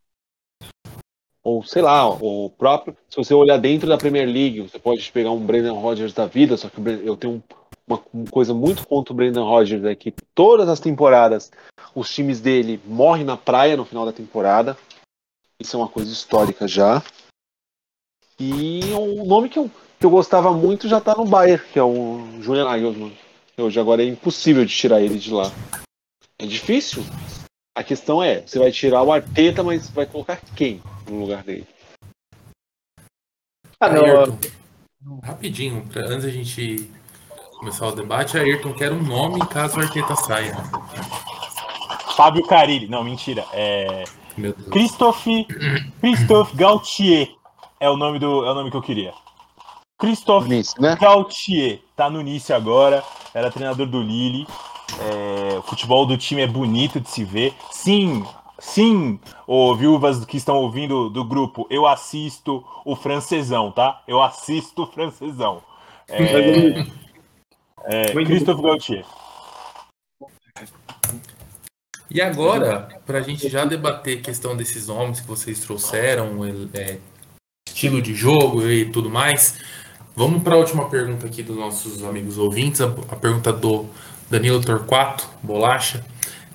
ou sei lá, o próprio. Se você olhar dentro da Premier League, você pode pegar um Brendan Rodgers da vida, só que eu tenho uma, coisa muito contra o Brendan Rodgers é que todas as temporadas os times dele morrem na praia no final da temporada. Isso é uma coisa histórica já. E o nome que eu, que eu gostava muito já tá no Bayern, que é o Julian Nagelsmann. Hoje agora é impossível de tirar ele de lá. É difícil, a questão é, você vai tirar o Arteta, mas vai colocar quem no lugar dele? Ah, Ayrton, rapidinho, pra, antes da gente começar o debate, Ayrton quer um nome caso o Arteta saia. Fábio Carilli. Não, mentira. É. Christophe, Christophe Gautier é o nome do é o nome que eu queria. Christophe Nice, né? Gautier tá no Nice agora, era treinador do Lille. É, o futebol do time é bonito de se ver. Sim, sim, ô, viúvas que estão ouvindo do grupo, eu assisto o francesão, tá? Eu assisto o francesão. É, é, Christophe Gauthier. E agora, para a gente já debater a questão desses nomes que vocês trouxeram, é, estilo de jogo e tudo mais, vamos para a última pergunta aqui dos nossos amigos ouvintes, a, a pergunta do Danilo Torquato, Bolacha,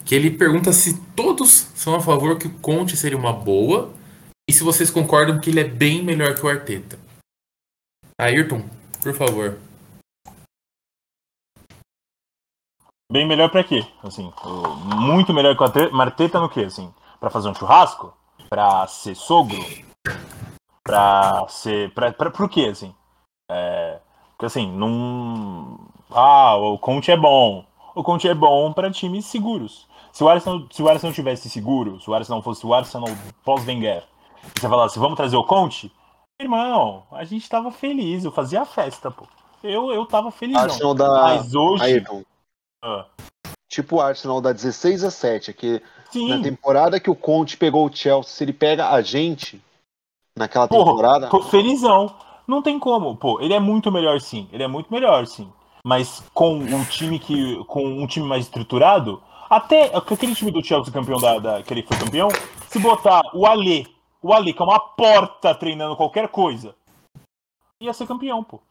que ele pergunta se todos são a favor que o Conte seria uma boa e se vocês concordam que ele é bem melhor que o Arteta. Ayrton, por favor. Bem melhor para quê? Assim, muito melhor que o Arteta no quê? Assim, para fazer um churrasco? Para ser sogro? Para ser, para pro quê assim? É, porque assim, não ah, o Conte é bom. O Conte é bom para times seguros. Se o Arsenal, se o Arsenal tivesse seguro, se o Arsenal fosse o Arsenal pós-Wenger, você falasse, vamos trazer o Conte? Irmão, a gente tava feliz, eu fazia festa, pô. Eu, eu tava feliz. Arsenal da... Mas hoje. Ah. Tipo o Arsenal da 16 a 7, que Sim. na temporada que o Conte pegou o Chelsea, se ele pega a gente naquela temporada. Porra, tô felizão. Não tem como, pô. Ele é muito melhor sim. Ele é muito melhor sim mas com um time que com um time mais estruturado, até aquele time do Chelsea campeão da, da que ele foi campeão, se botar o Ale, o Ale que é uma porta treinando qualquer coisa, ia ser campeão, pô.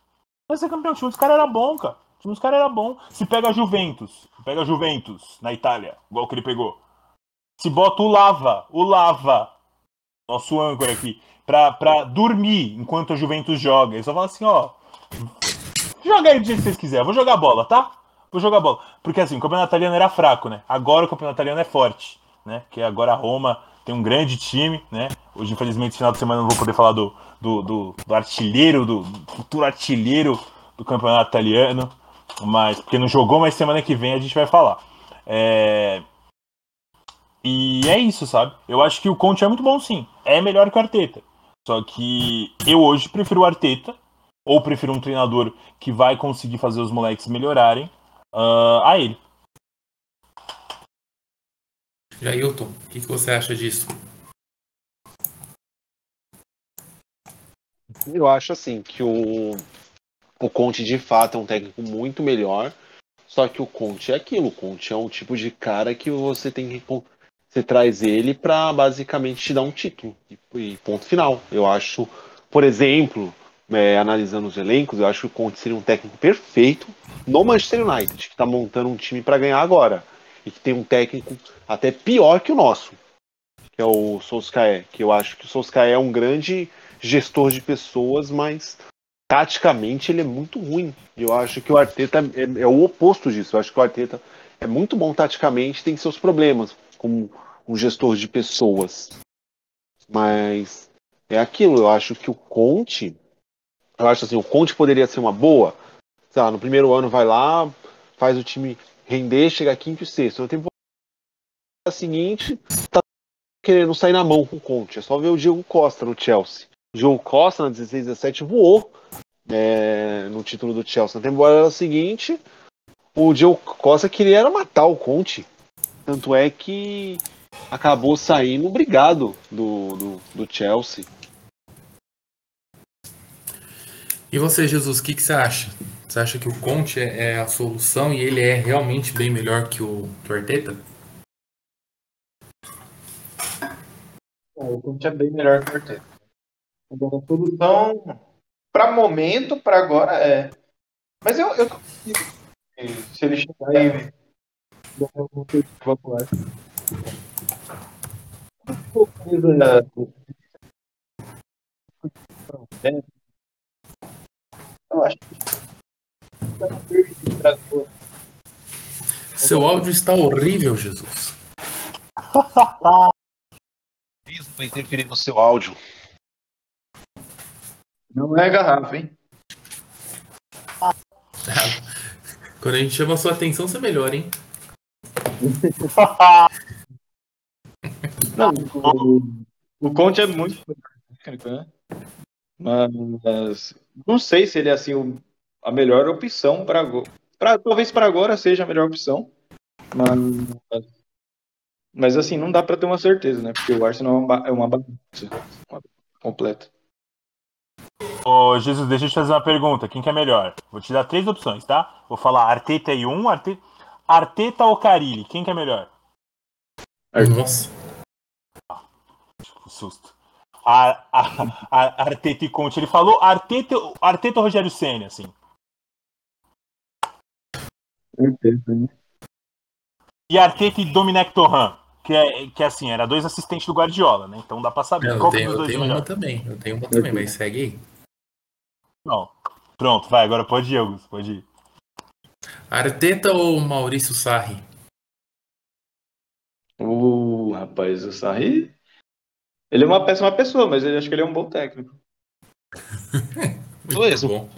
Ia ser campeão. O time dos caras era bom, cara. O time dos caras era bom. Se pega a Juventus, pega a Juventus na Itália, igual que ele pegou. Se bota o Lava, o Lava, nosso âncora aqui, pra dormir enquanto a Juventus joga. Ele só fala assim, ó, Joga aí do jeito que vocês quiserem. Vou jogar bola, tá? Vou jogar bola. Porque assim, o campeonato italiano era fraco, né? Agora o campeonato italiano é forte, né? Porque agora a Roma tem um grande time, né? Hoje, infelizmente, final de semana não vou poder falar do, do, do, do artilheiro, do, do futuro artilheiro do campeonato italiano. Mas, porque não jogou, mas semana que vem a gente vai falar. É... E é isso, sabe? Eu acho que o Conte é muito bom, sim. É melhor que o Arteta. Só que eu hoje prefiro o Arteta ou prefiro um treinador que vai conseguir fazer os moleques melhorarem uh, a ele. Jailton, o que, que você acha disso? Eu acho assim que o, o Conte de fato é um técnico muito melhor. Só que o Conte é aquilo. O Conte é um tipo de cara que você tem que. Você traz ele para basicamente te dar um título. E, ponto final. Eu acho, por exemplo, é, analisando os elencos, eu acho que o Conte seria um técnico perfeito no Manchester United, que está montando um time para ganhar agora. E que tem um técnico até pior que o nosso, que é o Solskjaer. Que eu acho que o Solskjaer é um grande gestor de pessoas, mas taticamente ele é muito ruim. Eu acho que o Arteta é, é, o oposto disso. Eu acho que o Arteta é muito bom taticamente, tem seus problemas como um gestor de pessoas. Mas é aquilo, eu acho que o Conte, eu acho assim, o Conte poderia ser uma boa. Sei lá, no primeiro ano vai lá, faz o time render, chega quinto e sexto. Na temporada seguinte, tá querendo sair na mão com o Conte. É só ver o Diego Costa no Chelsea. O Diego Costa na 16 17 voou é, no título do Chelsea. Na temporada seguinte, o Diego Costa queria era matar o Conte. Tanto é que acabou saindo obrigado do, do, do Chelsea. E você, Jesus, o que, que você acha? Você acha que o Conte é, é a solução e ele é realmente bem melhor que o, que o Arteta? o Conte é bem melhor que o Arteta. Agora, a solução, para momento, para agora, é. Mas eu, eu se ele chegar e popular. Eu acho que seu áudio está horrível, Jesus. Isso vai interferir no seu áudio. Não é garrafa, hein? Quando a gente chama a sua atenção, você melhora, hein? Não, o, o Conte é muito técnico, né? Mas não sei se ele é assim o, a melhor opção para. Talvez para agora seja a melhor opção. Mas, mas assim, não dá para ter uma certeza, né? Porque o Arsenal é uma, é bagunça completa. Ô, Jesus, deixa eu te fazer uma pergunta. Quem que é melhor? Vou te dar três opções, tá? Vou falar Arteta e um, Arteta, Arteta ou Carilli. Quem que é melhor? Nossa. Que susto. A, a, a, Arteta e Conte. Ele falou Arteta, Arteta ou Rogério Senna, assim. Arteta, né? E Arteta e Domenech Torran. Que é, que é assim, era dois assistentes do Guardiola, né? Então dá pra saber. Eu, tenho, eu tenho uma também. Eu tenho uma também, mas segue aí. Não. Pronto, vai, agora pode ir, Augusto, pode ir. Arteta ou Maurício Sarri? Uh, rapaz, o Sarri. Ele é uma péssima pessoa, mas eu acho que ele é um bom técnico. Muito bom.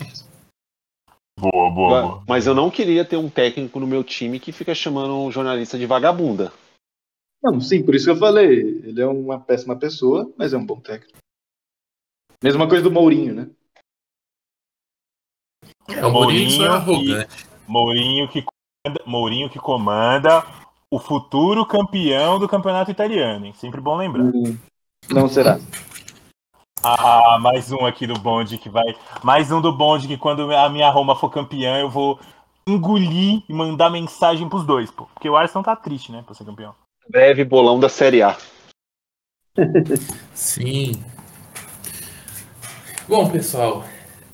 Boa, boa, boa. Mas eu não queria ter um técnico no meu time que fica chamando um jornalista de vagabunda. Não, sim, por isso que eu falei. Ele é uma péssima pessoa, mas é um bom técnico. Mesma coisa do Mourinho, né? É, o Mourinho, é Mourinho, que, Mourinho, que comanda, Mourinho que comanda o futuro campeão do campeonato italiano, hein? Sempre bom lembrar. Hum, não será. Ah, mais um aqui do bonde que vai. Mais um do bonde que quando a minha Roma for campeã, eu vou engolir e mandar mensagem pros dois, pô. Porque o Arsenal tá triste, né, pra ser campeão. Breve bolão da Série A. Sim. Bom, pessoal,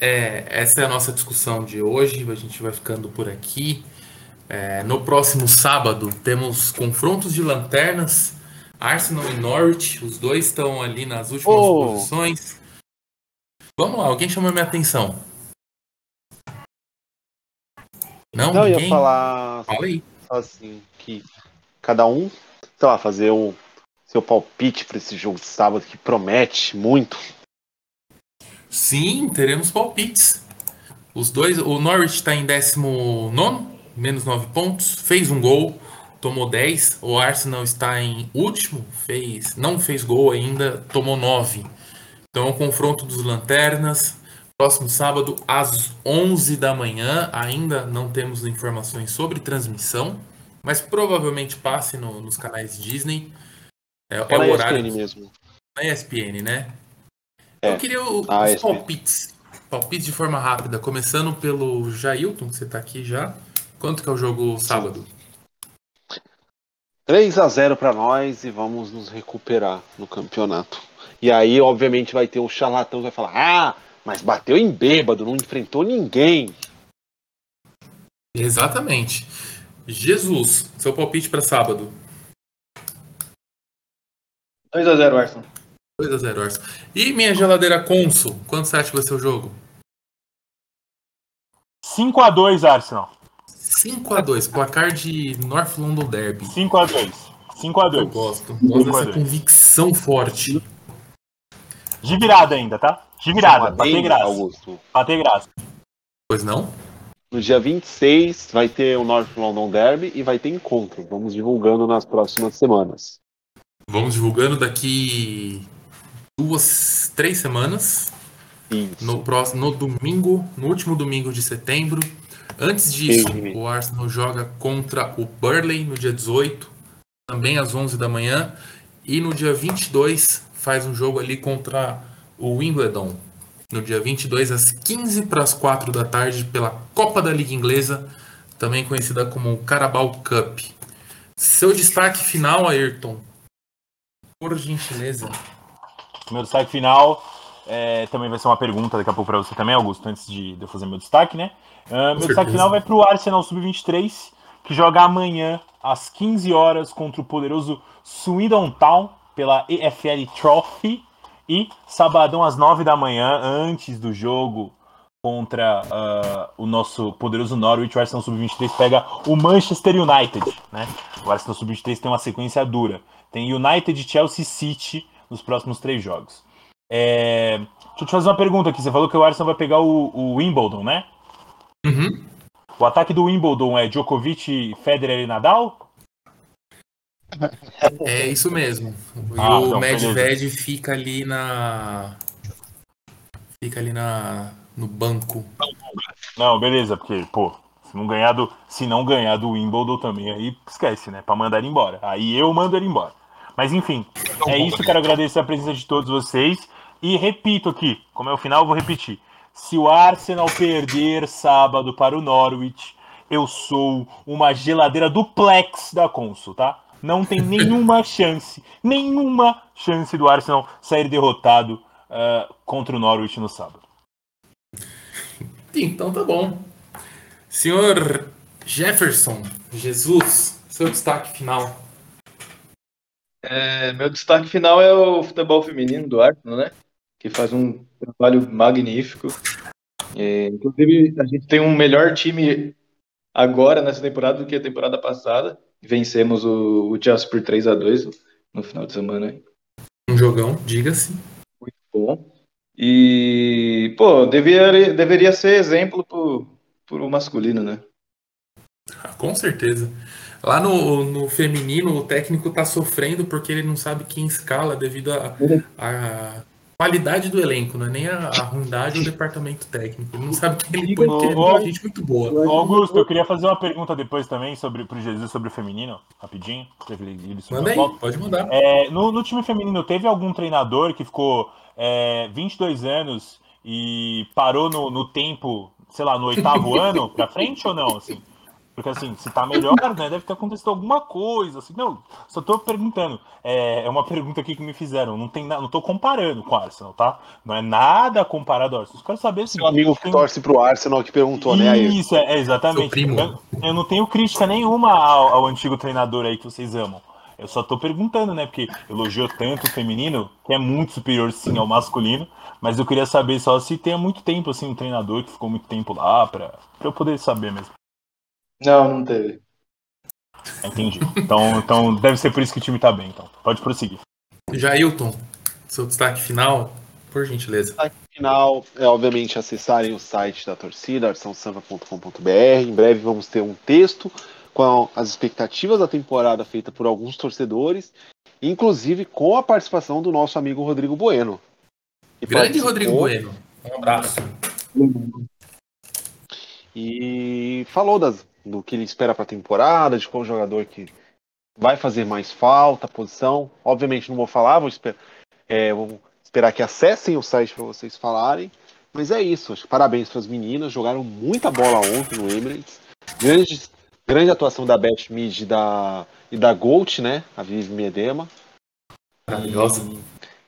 é, essa é a nossa discussão de hoje. A gente vai ficando por aqui. É, no próximo sábado temos confrontos de lanternas. Arsenal e Norwich, os dois estão ali nas últimas oh. posições. Vamos lá, alguém chamou minha atenção. Não, Não eu ia falar Fala aí. assim que cada um, sei lá, fazer o seu palpite para esse jogo de sábado que promete muito. Sim, teremos palpites. Os dois, o Norwich está em 19, menos 9 pontos, fez um gol, tomou 10. O Arsenal está em último, fez, não fez gol ainda, tomou 9. Então, o confronto dos lanternas, próximo sábado às 11 da manhã. Ainda não temos informações sobre transmissão, mas provavelmente passe no, nos canais Disney. É, é o horário. ESPN mesmo. Na ESPN, né? É. Eu queria o, ah, os palpites. Palpites de forma rápida, começando pelo Jailton, que você está aqui já. Quanto que é o jogo sábado? 3 a 0 para nós e vamos nos recuperar no campeonato. E aí, obviamente, vai ter um charlatão que vai falar: "Ah, mas bateu em bêbado, não enfrentou ninguém". Exatamente. Jesus, seu palpite para sábado. 2 a 0 Arsenal. 2x0, Arsenal. E minha geladeira Consul, quanto você acha que vai ser o jogo? 5x2, Arsenal. 5x2, placar de North London Derby. 5x2. Eu 5x2. gosto. Gosto 5 a dessa 2. convicção forte. De virada ainda, tá? De virada, pra ter graça. Augusto. Pra ter graça. Pois não? No dia 26 vai ter o North London Derby e vai ter encontro. Vamos divulgando nas próximas semanas. Vamos divulgando daqui duas, três semanas. Isso. No próximo, no domingo, no último domingo de setembro. Antes disso, Sim. o Arsenal joga contra o Burley no dia 18, também às 11 da manhã. E no dia 22 faz um jogo ali contra o Wimbledon. No dia 22 às 15 para as 4 da tarde pela Copa da Liga Inglesa, também conhecida como Carabao Cup. Seu destaque final, Ayrton. Por gentileza. Meu destaque final é, também vai ser uma pergunta daqui a pouco para você também, Augusto, antes de, eu fazer meu destaque, né? Ah, meu certeza. destaque final vai para o Arsenal Sub-23, que joga amanhã às 15 horas contra o poderoso Swindon Town pela EFL Trophy e sabadão às 9 da manhã, antes do jogo contra ah, o nosso poderoso Norwich, o Arsenal Sub-23 pega o Manchester United, né? O Arsenal Sub-23 tem uma sequência dura. Tem United, Chelsea City nos próximos três jogos. É, Deixa eu te fazer uma pergunta aqui. Você falou que o Arsenal vai pegar o, o Wimbledon, né? Uhum. O ataque do Wimbledon é Djokovic, Federer e Nadal? É isso mesmo. E Ah, o então, Medved fica ali na. Fica ali na. no banco. Não, beleza, porque, pô, se não ganhar do, se não ganhar do Wimbledon também, aí esquece, né? Pra mandar ele embora. Aí eu mando ele embora. Mas enfim, é isso. Quero agradecer a presença de todos vocês. E repito aqui, como é o final, eu vou repetir. Se o Arsenal perder sábado para o Norwich, eu sou uma geladeira duplex da Consul, tá? Não tem nenhuma chance, nenhuma chance do Arsenal sair derrotado ah, contra o Norwich no sábado. Então tá bom. Senhor Jefferson, Jesus, seu destaque final. É, meu destaque final é o futebol feminino do Arsenal, né? Que faz um trabalho magnífico. É, inclusive, a gente tem um melhor time agora nessa temporada do que a temporada passada. Vencemos o, o Chelsea por 3 a 2 no final de semana. Um jogão, diga-se. Bom. E, pô, deveria, deveria ser exemplo pro, pro masculino, né? Ah, Com certeza. Lá no, no feminino, o técnico tá sofrendo porque ele não sabe quem escala devido à qualidade do elenco, não é nem a, a ruindade do departamento técnico. Ele não sabe quem ele põe, porque ele é gente muito boa. Augusto, eu queria fazer uma pergunta depois também sobre pro Jesus sobre o feminino, rapidinho. Manda aí, pode mandar. É, no, no time feminino, teve algum treinador que ficou é, 22 anos e parou no, no tempo, sei lá, no oitavo ano pra frente ou não? Assim? Porque assim, se tá melhor, né? Deve ter acontecido alguma coisa. Assim, não, só tô perguntando. É, é uma pergunta aqui que me fizeram. Não, tem na, não tô comparando com o Arsenal, tá? Não é nada comparado ao Arsenal. Eu quero saber assim, Seu amigo que tem- torce pro Arsenal que perguntou, né, Ayrton? isso, é, é, exatamente. primo. Eu, eu não tenho crítica nenhuma ao, ao antigo treinador aí que vocês amam. Eu só tô perguntando, né? Porque elogiou tanto o feminino, que é muito superior sim ao masculino. Mas eu queria saber só se tem há muito tempo, assim, um treinador que ficou muito tempo lá, pra, pra eu poder saber mesmo. Não, não teve. Entendi. Então, então deve ser por isso que o time tá bem, então. Pode prosseguir. Jailton, seu destaque final, por gentileza. final é obviamente acessarem o site da torcida, arsenalsamba.com.br. Em breve vamos ter um texto com as expectativas da temporada feita por alguns torcedores, inclusive com a participação do nosso amigo Rodrigo Bueno. que Grande participou Rodrigo Bueno. Um abraço. E falou das, do que ele espera para a temporada, de qual jogador que vai fazer mais falta, posição. Obviamente não vou falar, vou, esper é, vou esperar que acessem o site para vocês falarem. Mas é isso. Parabéns para as meninas, jogaram muita bola ontem no Emirates. Grande, grande atuação da Beth Mid e da, e da Gold, né? A Vivi Medema. Maravilhosa.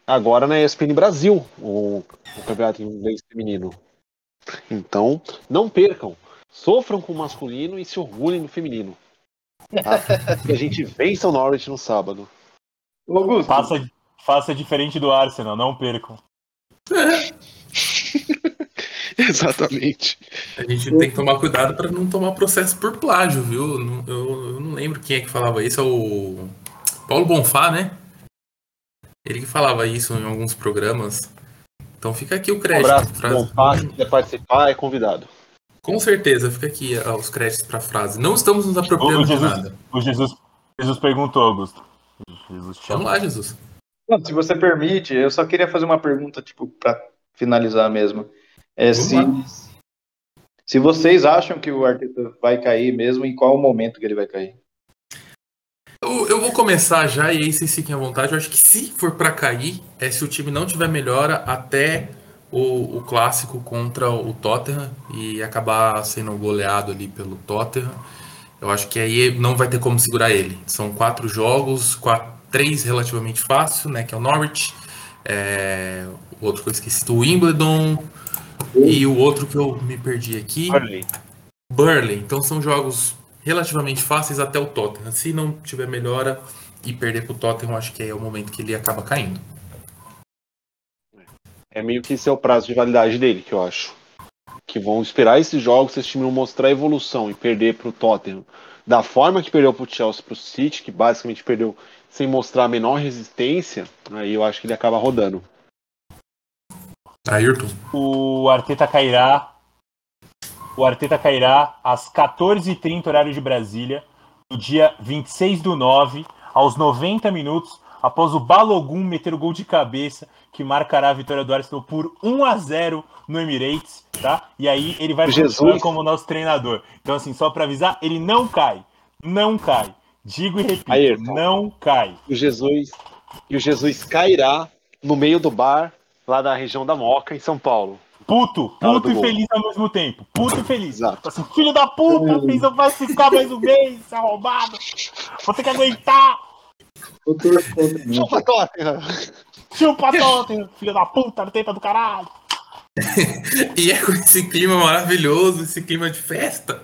Agora na ESPN Brasil, o, o campeonato inglês feminino. Então, não percam. Sofram com o masculino e se orgulhem no feminino. Tá? que a gente vença o Norwich no sábado. Augusto, Faça, faça diferente do Arsenal, não percam. Exatamente. A gente tem que tomar cuidado para não tomar processo por plágio, viu? Eu, eu, não lembro quem é que falava isso, é o Paulo Bonfá, né? Ele que falava isso em alguns programas. Então fica aqui o crédito. Um abraço, frase. Bonfá, se quiser participar, é convidado. Com certeza, fica aqui os créditos para a frase. Não estamos nos apropriando Jesus, de nada. O Jesus, Jesus perguntou, Augusto. Jesus Vamos lá, Jesus. Não, se você permite, eu só queria fazer uma pergunta, tipo, para finalizar mesmo. É se, se vocês acham que o Arteta vai cair mesmo, em qual momento que ele vai cair? Eu, eu vou começar já, e aí vocês fiquem à vontade. Eu acho que se for para cair, é se o time não tiver melhora até o, o, clássico contra o Tottenham e acabar sendo goleado ali pelo Tottenham. Eu acho que aí não vai ter como segurar ele. São quatro jogos, quatro, três relativamente fácil, né? Que é o Norwich, é, o outro que eu esqueci, o Wimbledon e o outro que eu me perdi aqui. Burley. Burley. Então são jogos relativamente fáceis até o Tottenham. Se não tiver melhora e perder pro Tottenham, acho que é o momento que ele acaba caindo. É meio que esse é o prazo de validade dele, que eu acho. Que vão esperar esses jogos, se esse time não mostrar evolução e perder pro Tottenham da forma que perdeu pro Chelsea pro City, que basicamente perdeu sem mostrar a menor resistência, aí eu acho que ele acaba rodando. Ayrton. O Arteta cairá. O Arteta cairá às 14h30, horário de Brasília, no dia 26 do 9, aos 90 minutos, após o Balogun meter o gol de cabeça que marcará a vitória do Arsenal por 1 a 0 no Emirates, tá? E aí ele vai Jesus. como nosso treinador. Então assim, só para avisar, ele não cai. Não cai. Digo e repito, Ayrton. não cai. E o Jesus e o Jesus cairá no meio do bar lá da região da Moca em São Paulo. Puto, puto e gol. feliz ao mesmo tempo. Puto e feliz. Exato. Assim, filho da puta, fez eu vai ficar mais um mês, arrombado. Vou ter que aguentar. Chupa Tottenham. Chupa Tottenham, filho da puta, no tempo do caralho. e é com esse clima maravilhoso, esse clima de festa,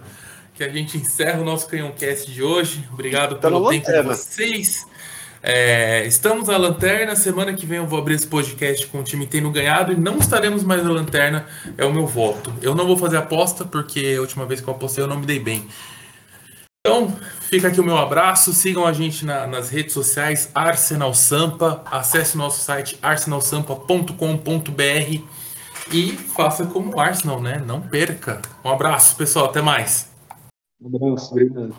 que a gente encerra o nosso Canhãocast de hoje. Obrigado tá pelo tempo de vocês. É, estamos na lanterna. Semana que vem eu vou abrir esse podcast com o time tendo ganhado e não estaremos mais na lanterna. É o meu voto. Eu não vou fazer aposta porque a última vez que eu apostei eu não me dei bem. Então, fica aqui o meu abraço. Sigam a gente na, nas redes sociais Arsenal Sampa. Acesse o nosso site arsenalsampa.com.br e faça como o Arsenal, né? Não perca. Um abraço, pessoal. Até mais. Um abraço, obrigado.